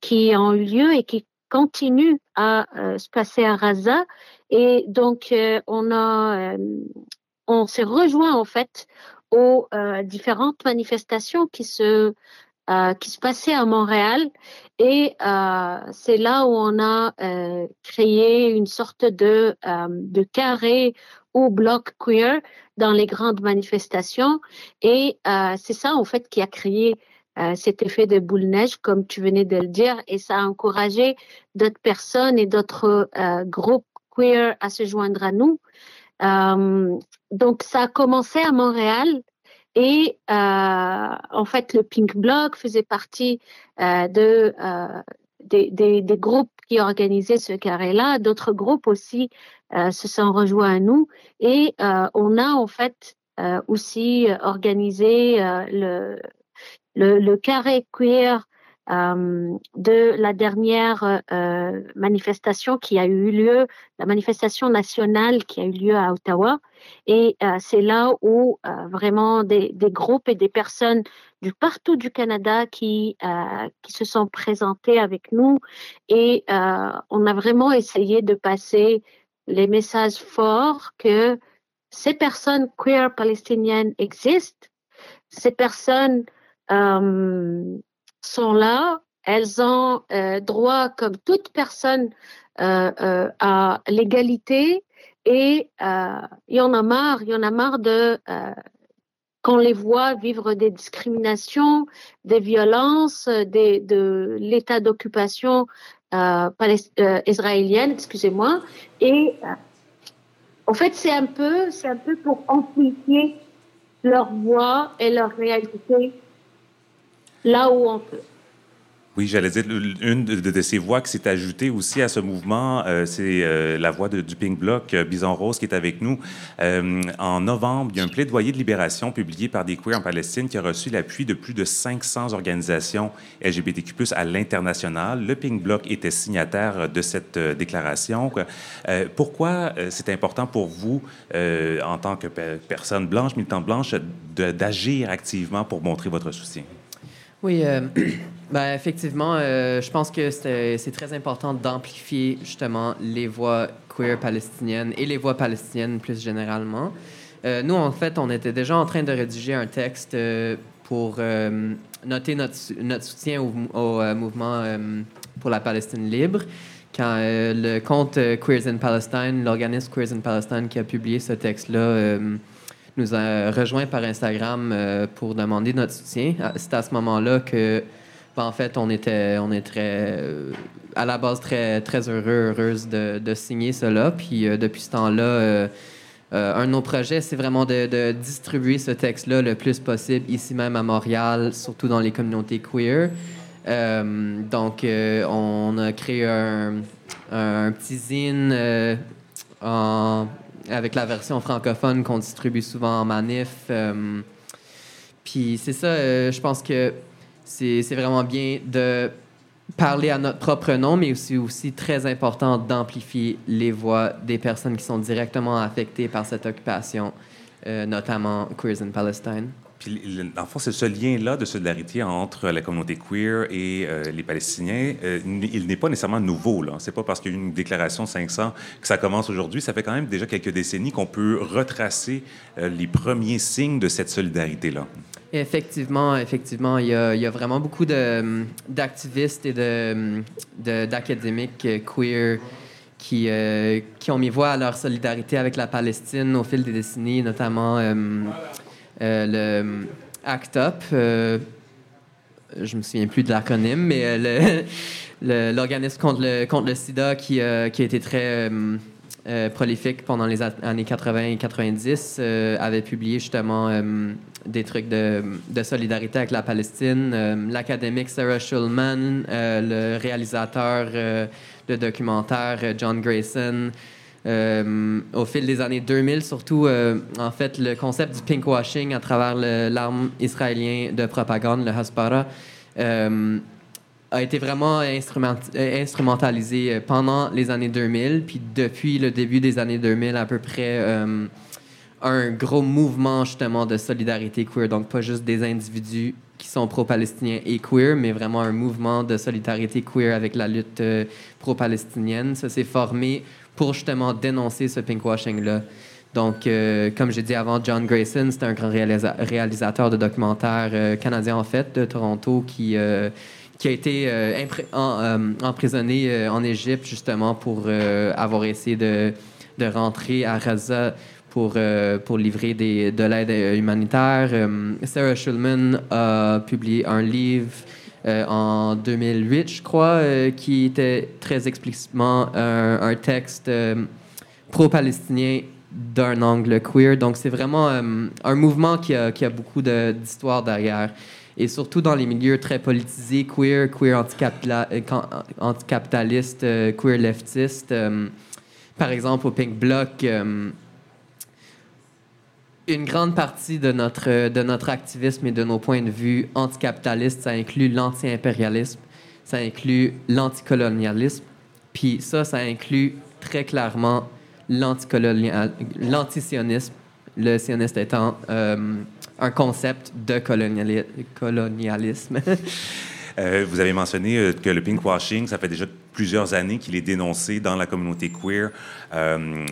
Speaker 5: qui ont eu lieu et qui continuent à se passer à Raza. Et donc, on a, on s'est rejoint en fait aux euh, différentes manifestations qui se euh, qui se passaient à Montréal. Et euh, c'est là où on a créé une sorte de de carré ou bloc queer dans les grandes manifestations. Et c'est ça en fait qui a créé cet effet de boule neige, comme tu venais de le dire, et ça a encouragé d'autres personnes et d'autres groupes queer à se joindre à nous. Euh, donc, ça a commencé à Montréal et euh, en fait, le Pink Bloc faisait partie euh, de, des, des, des, groupes qui organisaient ce carré-là. D'autres groupes aussi euh, se sont rejoints à nous et euh, on a en fait euh, aussi organisé le, le, le, carré queer euh, de la dernière euh, manifestation qui a eu lieu, la manifestation nationale qui a eu lieu à Ottawa. Et euh, c'est là où vraiment des, groupes et des personnes du partout du Canada qui, qui se sont présentés avec nous. Et on a vraiment essayé de passer les messages forts que ces personnes queer palestiniennes existent, ces personnes sont là, elles ont euh, droit, comme toute personne, euh, euh, à l'égalité et il y en a marre, il y en a marre de qu'on les voit vivre des discriminations, des violences, de l'état d'occupation israélienne, excusez-moi. Et en fait, c'est un peu, c'est un peu pour amplifier leur voix et leur réalité là où on peut.
Speaker 1: Oui, j'allais dire, une de, ces voix qui s'est ajoutée aussi à ce mouvement, euh, c'est euh, la voix de, du Pink Bloc, euh, Bison Rose, qui est avec nous. en novembre, il y a un plaidoyer de libération publié par des queers en Palestine qui a reçu l'appui de plus de 500 organisations LGBTQ+, à l'international. Le Pink Bloc était signataire de cette déclaration. pourquoi c'est important pour vous, en tant que personne blanche, militante blanche, d'agir activement pour montrer votre soutien?
Speaker 3: Oui, euh, ben, effectivement, euh, je pense que c'est très important d'amplifier justement les voix queer palestiniennes et les voix palestiniennes plus généralement. Euh, nous, en fait, on était déjà en train de rédiger un texte pour noter notre, notre, soutien au mouvement pour la Palestine libre. Quand le compte Queers in Palestine, l'organisme Queers in Palestine qui a publié ce texte-là, nous a rejoint par Instagram euh, pour demander notre soutien. Ah, c'est à ce moment-là que, ben, en fait, on était, on est euh, à la base très, très heureux, heureuse de, signer cela. Puis euh, depuis ce temps-là, un de nos projets, c'est vraiment de, de, distribuer ce texte-là le plus possible ici même à Montréal, surtout dans les communautés queer. donc, on a créé un, un petit zine en avec la version francophone qu'on distribue souvent en manif. Euh, puis c'est ça, euh, je pense que c'est vraiment bien de parler à notre propre nom, mais aussi, aussi très important d'amplifier les voix des personnes qui sont directement affectées par cette occupation, euh, notamment Queers in Palestine.
Speaker 1: Puis, en fait, c'est ce lien-là de solidarité entre la communauté queer et euh, les Palestiniens, euh, il n'est pas nécessairement nouveau. Là. C'est pas parce qu'il y a une déclaration 500 que ça commence aujourd'hui. Ça fait quand même déjà quelques décennies qu'on peut retracer euh, les premiers signes de cette solidarité-là.
Speaker 3: Effectivement, effectivement, il y a, vraiment beaucoup d'activistes et d'académiques queer qui, ont mis voix à leur solidarité avec la Palestine au fil des décennies, notamment euh, le ACT UP, euh, je me souviens plus de l'acronyme, mais euh, l'organisme contre le, contre le sida qui, qui a été très prolifique pendant les années 80 et 90 avait publié justement des trucs de, de, solidarité avec la Palestine. L'académique Sarah Schulman, le réalisateur de documentaire John Grayson, euh, au fil des années 2000, surtout, euh, en fait, le concept du pinkwashing à travers l'arme israélien de propagande, le Hasbara, euh, a été vraiment instrumentalisé pendant les années 2000. Puis depuis le début des années 2000, à peu près, un gros mouvement justement de solidarité queer. Donc, pas juste des individus qui sont pro-palestiniens et queer, mais vraiment un mouvement de solidarité queer avec la lutte pro-palestinienne. Ça s'est formé pour justement dénoncer ce pinkwashing-là. Donc, euh, comme j'ai dit avant, John Grayson, c'est un grand réalisateur de documentaires euh, canadien, en fait, de Toronto, qui, euh, a été emprisonné en Égypte, justement, pour avoir essayé de, rentrer à Gaza pour, livrer de l'aide humanitaire. Sarah Schulman a publié un livre euh, en 2008, je crois, euh, qui était très explicitement un, texte euh, pro-palestinien d'un angle queer. Donc, c'est vraiment un mouvement qui a beaucoup d'histoire derrière. et surtout dans les milieux très politisés, queer, queer anticapitaliste, queer leftiste. par exemple, au Pink Bloc, une grande partie de notre, de notre activisme et de nos points de vue anticapitalistes, ça inclut l'anti-impérialisme, ça inclut l'anticolonialisme, puis ça, ça inclut très clairement l'antisionisme, le sioniste étant euh, un concept de colonialisme.
Speaker 1: Euh, vous avez mentionné euh, que le pinkwashing, ça fait déjà plusieurs années qu'il est dénoncé dans la communauté queer euh,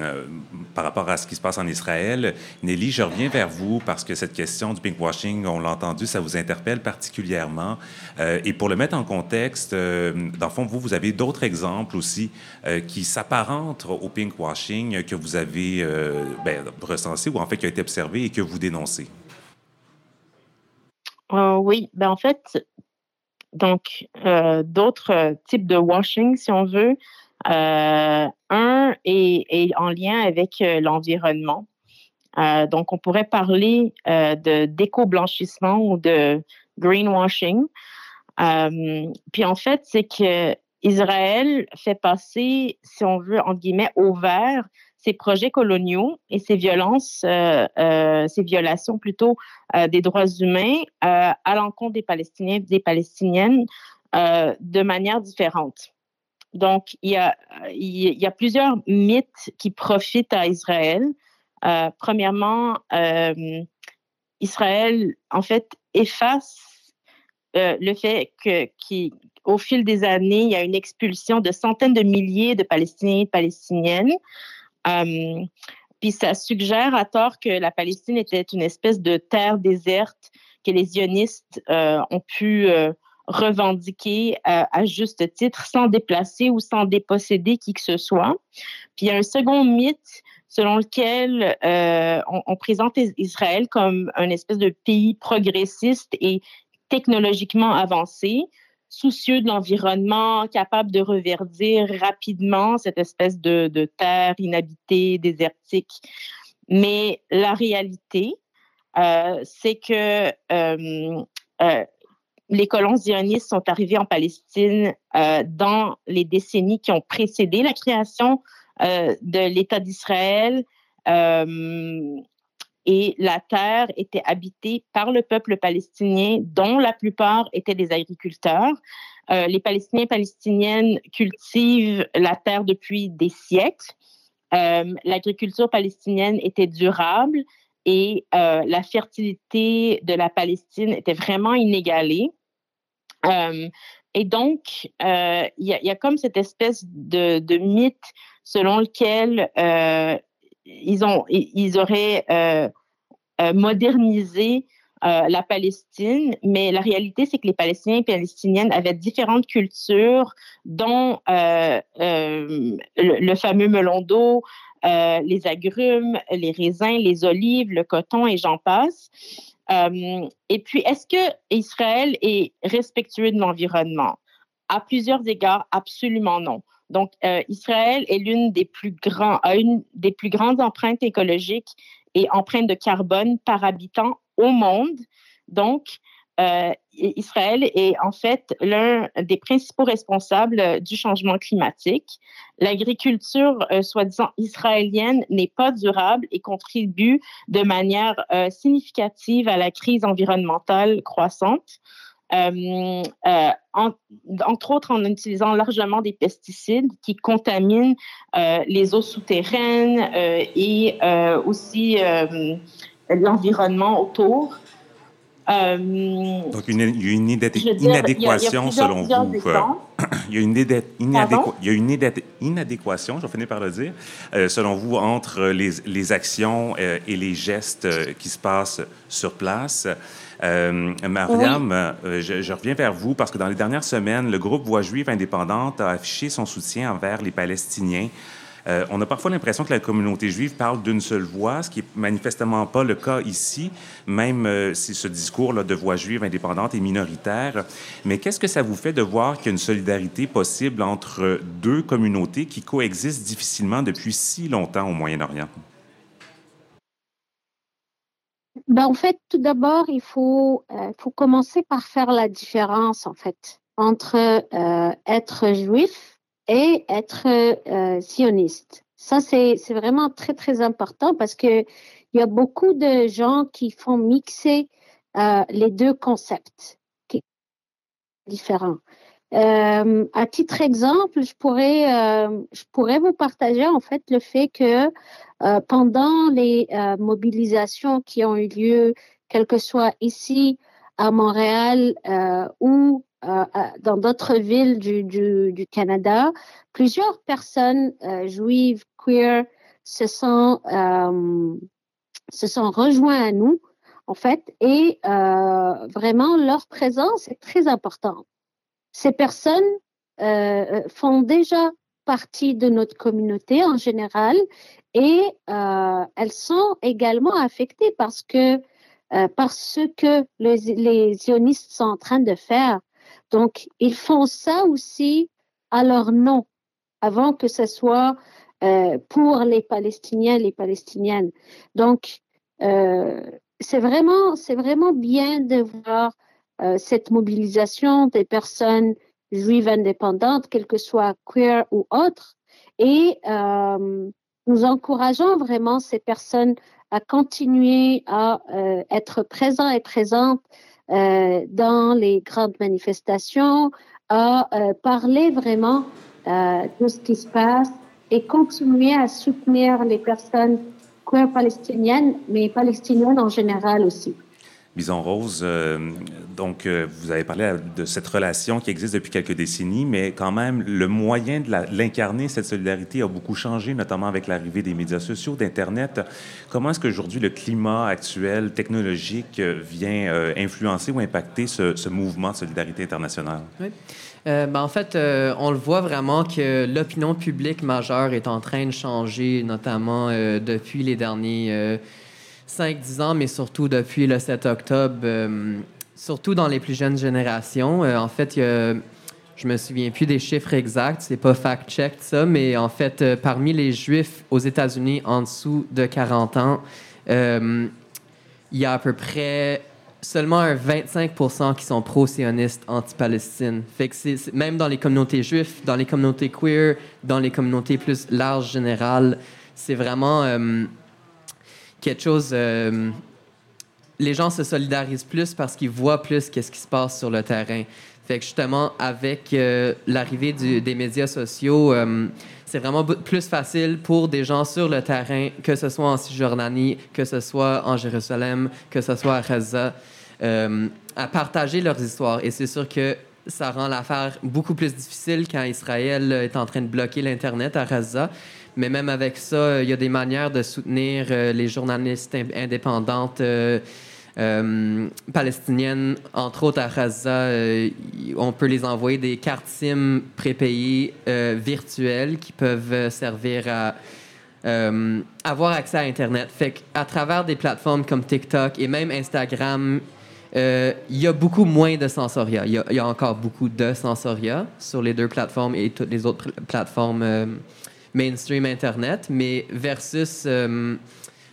Speaker 1: par rapport à ce qui se passe en Israël. Nelly, je reviens vers vous parce que cette question du pinkwashing, on l'a entendu, ça vous interpelle particulièrement. et pour le mettre en contexte, dans le fond, vous, vous avez d'autres exemples aussi qui s'apparentent au pinkwashing que vous avez ben, recensé ou en fait qui a été observé et que vous dénoncez.
Speaker 4: oui, ben en fait, donc, euh, d'autres euh, types de washing, si on veut. Euh, un est, en lien avec l'environnement. donc, on pourrait parler de d'éco-blanchissement ou de greenwashing. puis en fait, c'est que Israël fait passer, si on veut, en guillemets, au vert ces projets coloniaux et ces violences, euh, euh, ces violations plutôt euh, des droits humains à l'encontre des Palestiniens des Palestiniennes de manière différente. Donc, il y, a, plusieurs mythes qui profitent à Israël. premièrement, Israël, en fait, efface le fait qu'au fil des années, il y a une expulsion de centaines de milliers de Palestiniens et de Palestiniennes. Euh, puis ça suggère à tort que la Palestine était une espèce de terre déserte que les sionistes euh, ont pu euh, revendiquer à juste titre sans déplacer ou sans déposséder qui que ce soit. Puis il y a un second mythe selon lequel on, on, présente Israël comme un espèce de pays progressiste et technologiquement avancé, soucieux de l'environnement, capable de reverdir rapidement cette espèce de, terre inhabitée, désertique. Mais la réalité, euh, c'est que euh, euh, les colons zionistes sont arrivés en Palestine dans les décennies qui ont précédé la création de l'État d'Israël et la terre était habitée par le peuple palestinien, dont la plupart étaient des agriculteurs. Euh, les Palestiniens et Palestiniennes cultivent la terre depuis des siècles. Euh, l'agriculture palestinienne était durable et euh, la fertilité de la Palestine était vraiment inégalée. et donc, il y, a comme cette espèce de, mythe selon lequel ils, ont, ils auraient euh, modernisé euh, la Palestine, mais la réalité, c'est que les Palestiniens et Palestiniennes avaient différentes cultures, dont le, fameux melon d'eau, les agrumes, les raisins, les olives, le coton et j'en passe. et puis, est-ce que Israël est respectueux de l'environnement? À plusieurs égards, absolument non. Donc, euh, Israël est l'une a une des plus grandes empreintes écologiques et empreintes de carbone par habitant au monde. Donc, euh, Israël est en fait l'un des principaux responsables du changement climatique. L'agriculture, euh, soi-disant israélienne, n'est pas durable et contribue de manière significative à la crise environnementale croissante. Euh, euh, entre autres en utilisant largement des pesticides qui contaminent euh, les eaux souterraines et aussi l'environnement autour.
Speaker 1: Donc, il y a une inadéquation selon vous. il y a une, il y a une inadéquation, je vais finir par le dire, selon vous, entre les, les actions et les gestes qui se passent sur place. Euh, Mariam, euh, je, reviens vers vous parce que dans les dernières semaines, le groupe Voix juive indépendante a affiché son soutien envers les Palestiniens. Euh, on a parfois l'impression que la communauté juive parle d'une seule voix, ce qui n'est manifestement pas le cas ici, même si ce discours là, de voix juive indépendante est minoritaire. Mais qu'est-ce que ça vous fait de voir qu'il y a une solidarité possible entre deux communautés qui coexistent difficilement depuis si longtemps au Moyen-Orient?
Speaker 5: Ben, en fait, tout d'abord, il faut, euh, faut commencer par faire la différence, en fait, entre euh, être juif et être euh, sioniste. Ça, c'est vraiment très, très important parce que il y a beaucoup de gens qui font mixer euh, les deux concepts qui différents. Euh, à titre exemple, je pourrais, euh, je pourrais vous partager en fait le fait que euh, pendant les mobilisations qui ont eu lieu, quel que soit ici à Montréal ou dans d'autres villes du, du, du, Canada, plusieurs personnes juives, queer, se sont, se sont rejoints à nous en fait, et vraiment leur présence est très importante ces personnes euh, font déjà partie de notre communauté en général et euh, elles sont également affectées parce que euh, parce que les, les sionistes sont en train de faire. Donc, ils font ça aussi à leur nom, avant que ce soit euh, pour les Palestiniens, les Palestiniennes. Donc, euh, c'est vraiment, c'est vraiment bien de voir euh, cette mobilisation des personnes juives indépendantes, quelles que soient queer ou autres, et euh, nous encourageons vraiment ces personnes à continuer à euh, être présents et présentes euh, dans les grandes manifestations, à euh, parler vraiment euh, de ce qui se passe et continuer à soutenir les personnes queer palestiniennes, mais palestiniennes en général aussi.
Speaker 1: Bison Rose, euh, donc euh, vous avez parlé de cette relation qui existe depuis quelques décennies, mais quand même, le moyen de l'incarner, cette solidarité, a beaucoup changé, notamment avec l'arrivée des médias sociaux, d'Internet. Comment est-ce qu'aujourd'hui le climat actuel technologique vient euh, influencer ou impacter ce, mouvement de solidarité internationale?
Speaker 3: Oui. Ben, en fait, on le voit vraiment que l'opinion publique majeure est en train de changer, notamment depuis les derniers 5-10 ans, mais surtout depuis le 7 octobre, euh, surtout dans les plus jeunes générations. Euh, en fait, y a, je me souviens plus des chiffres exacts, c'est pas fact-checked ça, mais en fait, euh, parmi les Juifs aux États-Unis en dessous de 40 ans, il y a à peu près seulement un 25% qui sont pro-sionistes anti-Palestine. Fait que c'est, même dans les communautés juives, dans les communautés queer, dans les communautés plus larges générales, c'est vraiment quelque chose. Euh, les gens se solidarisent plus parce qu'ils voient plus qu'est-ce qui se passe sur le terrain. Fait que justement, avec euh, l'arrivée des médias sociaux, euh, c'est vraiment plus facile pour des gens sur le terrain, que ce soit en Cisjordanie, que ce soit en Jérusalem, que ce soit à Gaza, à partager leurs histoires. Et c'est sûr que ça rend l'affaire beaucoup plus difficile quand Israël est en train de bloquer l'Internet à Gaza. Mais même avec ça, il y a des manières de soutenir euh, les journalistes indépendantes euh, euh, palestiniennes, entre autres à Gaza. Euh, on peut les envoyer des cartes SIM prépayées euh, virtuelles qui peuvent servir à avoir accès à Internet. Fait qu'à travers des plateformes comme TikTok et même Instagram, il y a beaucoup moins de censoria. Il y, y, a encore beaucoup de censoria sur les deux plateformes et toutes les autres plateformes mainstream Internet, mais versus euh,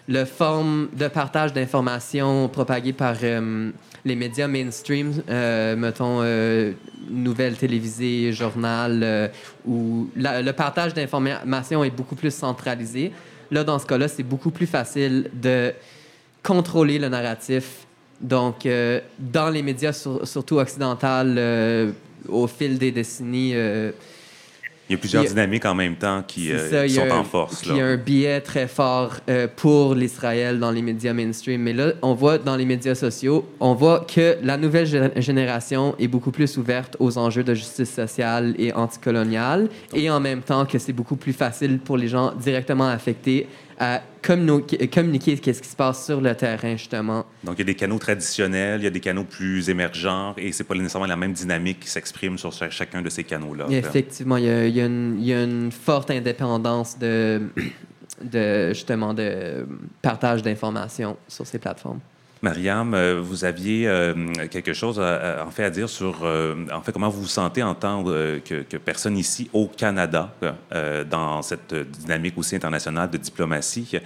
Speaker 3: le forme de partage d'informations propagée par euh, les médias mainstream, euh, mettons euh, nouvelles télévisées, journal, où le partage d'informations est beaucoup plus centralisé. Là, dans ce cas-là, c'est beaucoup plus facile de contrôler le narratif. Donc, dans les médias, sur, surtout occidentaux, au fil des décennies,
Speaker 1: il y a plusieurs a, dynamiques en même temps qui, euh,
Speaker 3: ça,
Speaker 1: qui sont
Speaker 3: un,
Speaker 1: en force.
Speaker 3: Il y a un biais très fort euh, pour l'Israël dans les médias mainstream. Mais là, on voit dans les médias sociaux, on voit que la nouvelle génération est beaucoup plus ouverte aux enjeux de justice sociale et anticoloniale. Et en même temps que c'est beaucoup plus facile pour les gens directement affectés à communiquer qu'est-ce qui se passe sur le terrain, justement?
Speaker 1: Donc, il y a des canaux traditionnels, il y a des canaux plus émergents, et c'est pas nécessairement la même dynamique qui s'exprime sur chacun de ces canaux-là.
Speaker 3: Effectivement, il y, a, il, y a une, il y, a, une, forte indépendance de, de justement, de partage d'informations sur ces plateformes.
Speaker 1: Mariam, euh, vous aviez euh, quelque chose à, en fait à dire sur en fait comment vous vous sentez entendre que, que, personne ici au Canada dans cette dynamique aussi internationale de diplomatie.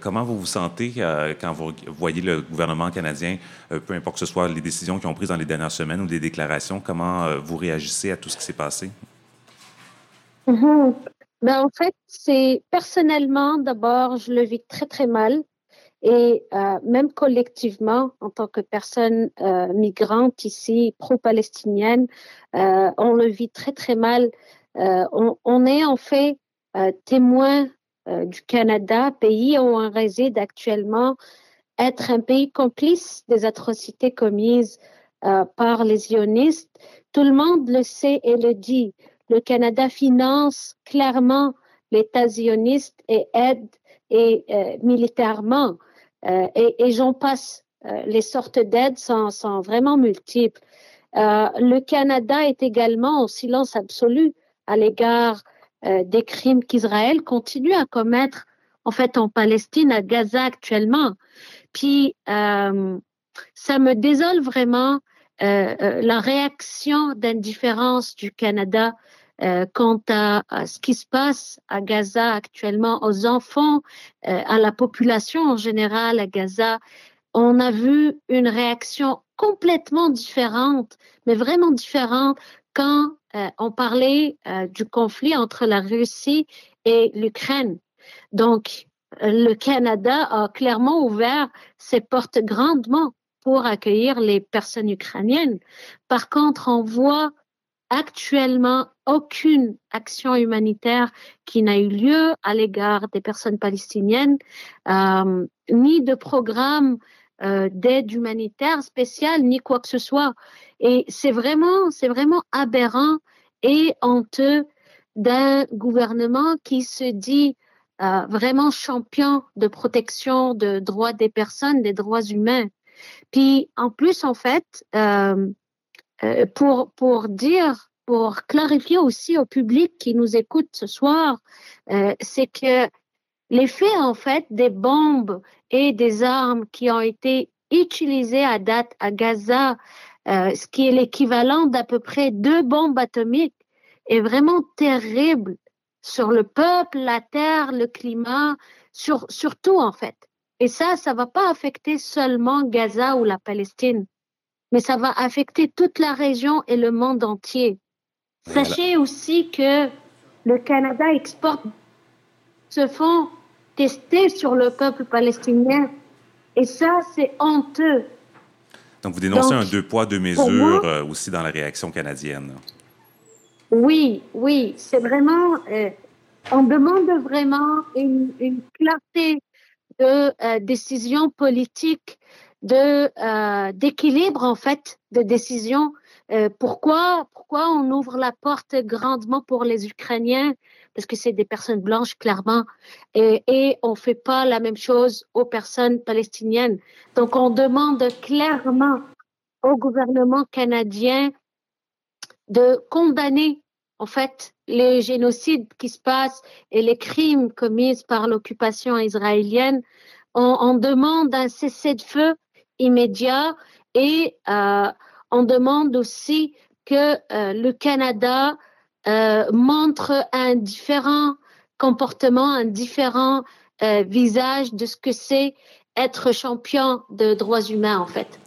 Speaker 1: comment vous vous sentez quand vous voyez le gouvernement canadien, peu importe que ce soit les décisions qui ont prises dans les dernières semaines ou des déclarations, comment vous réagissez à tout ce qui s'est passé?
Speaker 5: Mm-hmm. Ben, en fait, c'est personnellement, d'abord, je le vis très, très mal. Et euh, même collectivement, en tant que personne euh, migrante ici, pro-palestinienne, euh, on le vit très, très mal. Euh, on, est en fait témoin du Canada, pays où on réside actuellement, être un pays complice des atrocités commises par les sionistes. Tout le monde le sait et le dit le Canada finance clairement l'État zioniste et aide et, militairement. Euh, et, j'en passe. Euh, les sortes d'aides sont, vraiment multiples. Euh, le Canada est également en silence absolu à l'égard des crimes qu'Israël continue à commettre en fait en Palestine, à Gaza actuellement. Puis ça me désole vraiment la réaction d'indifférence du Canada euh, quant à, ce qui se passe à Gaza actuellement, aux enfants, euh, à la population en général à Gaza, on a vu une réaction complètement différente, mais vraiment différente quand euh, on parlait du conflit entre la Russie et l'Ukraine. Donc, le Canada a clairement ouvert ses portes grandement pour accueillir les personnes ukrainiennes. Par contre, on voit actuellement aucune action humanitaire qui n'a eu lieu à l'égard des personnes palestiniennes, euh, ni de programme euh, d'aide humanitaire spéciale, ni quoi que ce soit. Et c'est vraiment, c'est vraiment aberrant et honteux d'un gouvernement qui se dit euh, vraiment champion de protection de droits des personnes, des droits humains. Puis en plus, en fait, pour, pour dire, pour clarifier aussi au public qui nous écoute ce soir, euh, c'est que l'effet en fait des bombes et des armes qui ont été utilisées à date à Gaza, euh, ce qui est l'équivalent d'à peu près deux bombes atomiques, est vraiment terrible sur le peuple, la terre, le climat, sur, sur tout en fait. Et ça, ça va pas affecter seulement Gaza ou la Palestine mais ça va affecter toute la région et le monde entier. Voilà. Sachez aussi que le Canada exporte ce fonds testé sur le peuple palestinien. Et ça, c'est honteux.
Speaker 1: Donc, vous dénoncez Donc, un deux poids, deux mesures moi, euh, aussi dans la réaction canadienne.
Speaker 5: Oui, oui, c'est vraiment. Euh, on demande vraiment une, une clarté de euh, décision politique de euh, d'équilibre en fait de décision. Euh, pourquoi pourquoi on ouvre la porte grandement pour les Ukrainiens? Parce que c'est des personnes blanches clairement et, et on fait pas la même chose aux personnes palestiniennes. Donc on demande clairement au gouvernement canadien de condamner en fait les génocides qui se passent et les crimes commis par l'occupation israélienne. On, on demande un cessez-le-feu immédiat et euh, on demande aussi que euh, le Canada euh, montre un différent comportement, un différent euh, visage de ce que c'est être champion de droits humains en fait.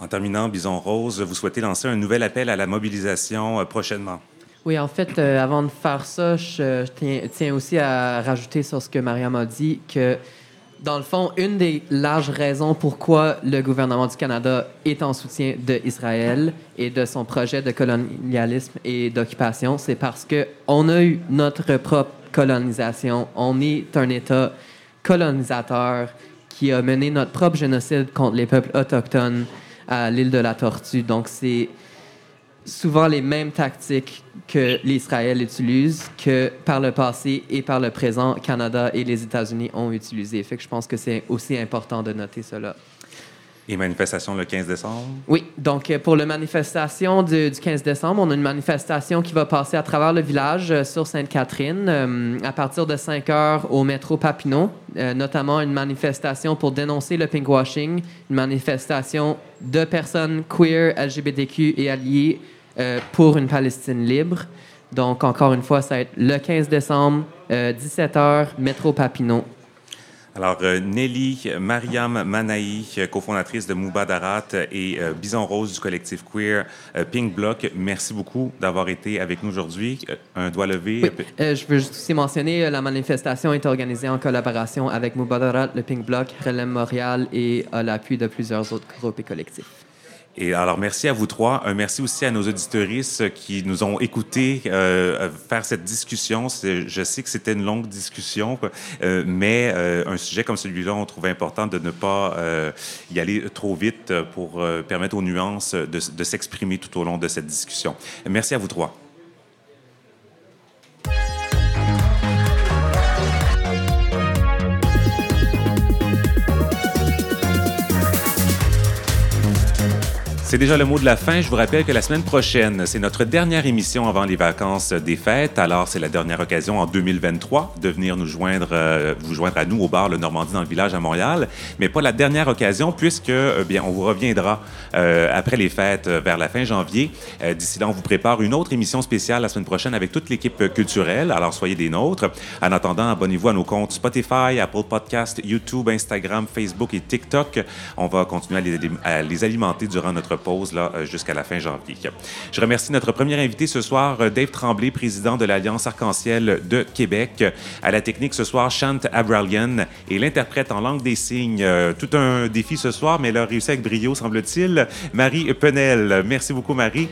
Speaker 1: En terminant, Bison Rose, vous souhaitez lancer un nouvel appel à la mobilisation euh, prochainement.
Speaker 3: Oui, en fait, euh, avant de faire ça, je, je tiens, tiens, aussi à rajouter sur ce que Mariam a dit que dans le fond, une des larges raisons pourquoi le gouvernement du Canada est en soutien d'Israël et de son projet de colonialisme et d'occupation, c'est parce que on a eu notre propre colonisation. On est un État colonisateur qui a mené notre propre génocide contre les peuples autochtones à l'île de la Tortue. Donc, c'est souvent les mêmes tactiques que l'Israël utilise que par le passé et par le présent, Canada et les États-Unis ont utilisé. Fait que je pense que c'est aussi important de noter cela.
Speaker 1: Et manifestation le 15 décembre?
Speaker 3: Oui, donc pour la manifestation du, 15 décembre, on a une manifestation qui va passer à travers le village sur Sainte-Catherine à partir de 5 heures au métro Papineau, notamment une manifestation pour dénoncer le pinkwashing, une manifestation de personnes queer, LGBTQ et alliées pour une Palestine libre. Donc, encore une fois, ça va être le 15 décembre, 17h, métro Papineau.
Speaker 1: Alors, euh, Nelly Mariam Manaï, cofondatrice de Moubadarat et euh, Bison Rose du collectif queer euh, Pink Block, merci beaucoup d'avoir été avec nous aujourd'hui. Un doigt levé.
Speaker 3: je veux juste aussi mentionner, la manifestation est organisée en collaboration avec Moubadarat, le Pink Block, Relem Montréal et à l'appui de plusieurs autres groupes et collectifs.
Speaker 1: Et alors, merci à vous trois. Un merci aussi à nos auditoristes qui nous ont écoutés euh, faire cette discussion. Je sais que c'était une longue discussion, euh, mais euh, un sujet comme celui-là, on trouvait important de ne pas y aller trop vite pour permettre aux nuances de s'exprimer tout au long de cette discussion. Merci à vous trois. C'est déjà le mot de la fin. Je vous rappelle que la semaine prochaine, c'est notre dernière émission avant les vacances des fêtes. Alors, c'est la dernière occasion en 2023 de venir nous joindre, euh, vous joindre à nous au bar Le Normandie dans le village à Montréal. Mais pas la dernière occasion puisque, euh, bien, on vous reviendra euh, après les fêtes vers la fin janvier. D'ici là, on vous prépare une autre émission spéciale la semaine prochaine avec toute l'équipe culturelle. Alors, soyez des nôtres. En attendant, abonnez-vous à nos comptes Spotify, Apple Podcast, YouTube, Instagram, Facebook et TikTok. On va continuer à les, à les alimenter durant notre pause là, euh, jusqu'à la fin janvier. Je remercie notre premier invité ce soir, euh, Dave Tremblay, président de l'Alliance Arc-en-Ciel de Québec. À la technique ce soir, Chant Abralian et l'interprète en langue des signes. Euh, tout un défi ce soir, mais elle a réussi avec brio, semble-t-il. Marie Penel. Merci beaucoup, Marie.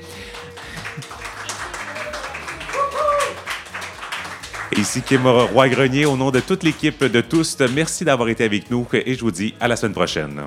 Speaker 1: Ici Kim Roy-Grenier, au nom de toute l'équipe de tous, merci d'avoir été avec nous et je vous dis à la semaine prochaine.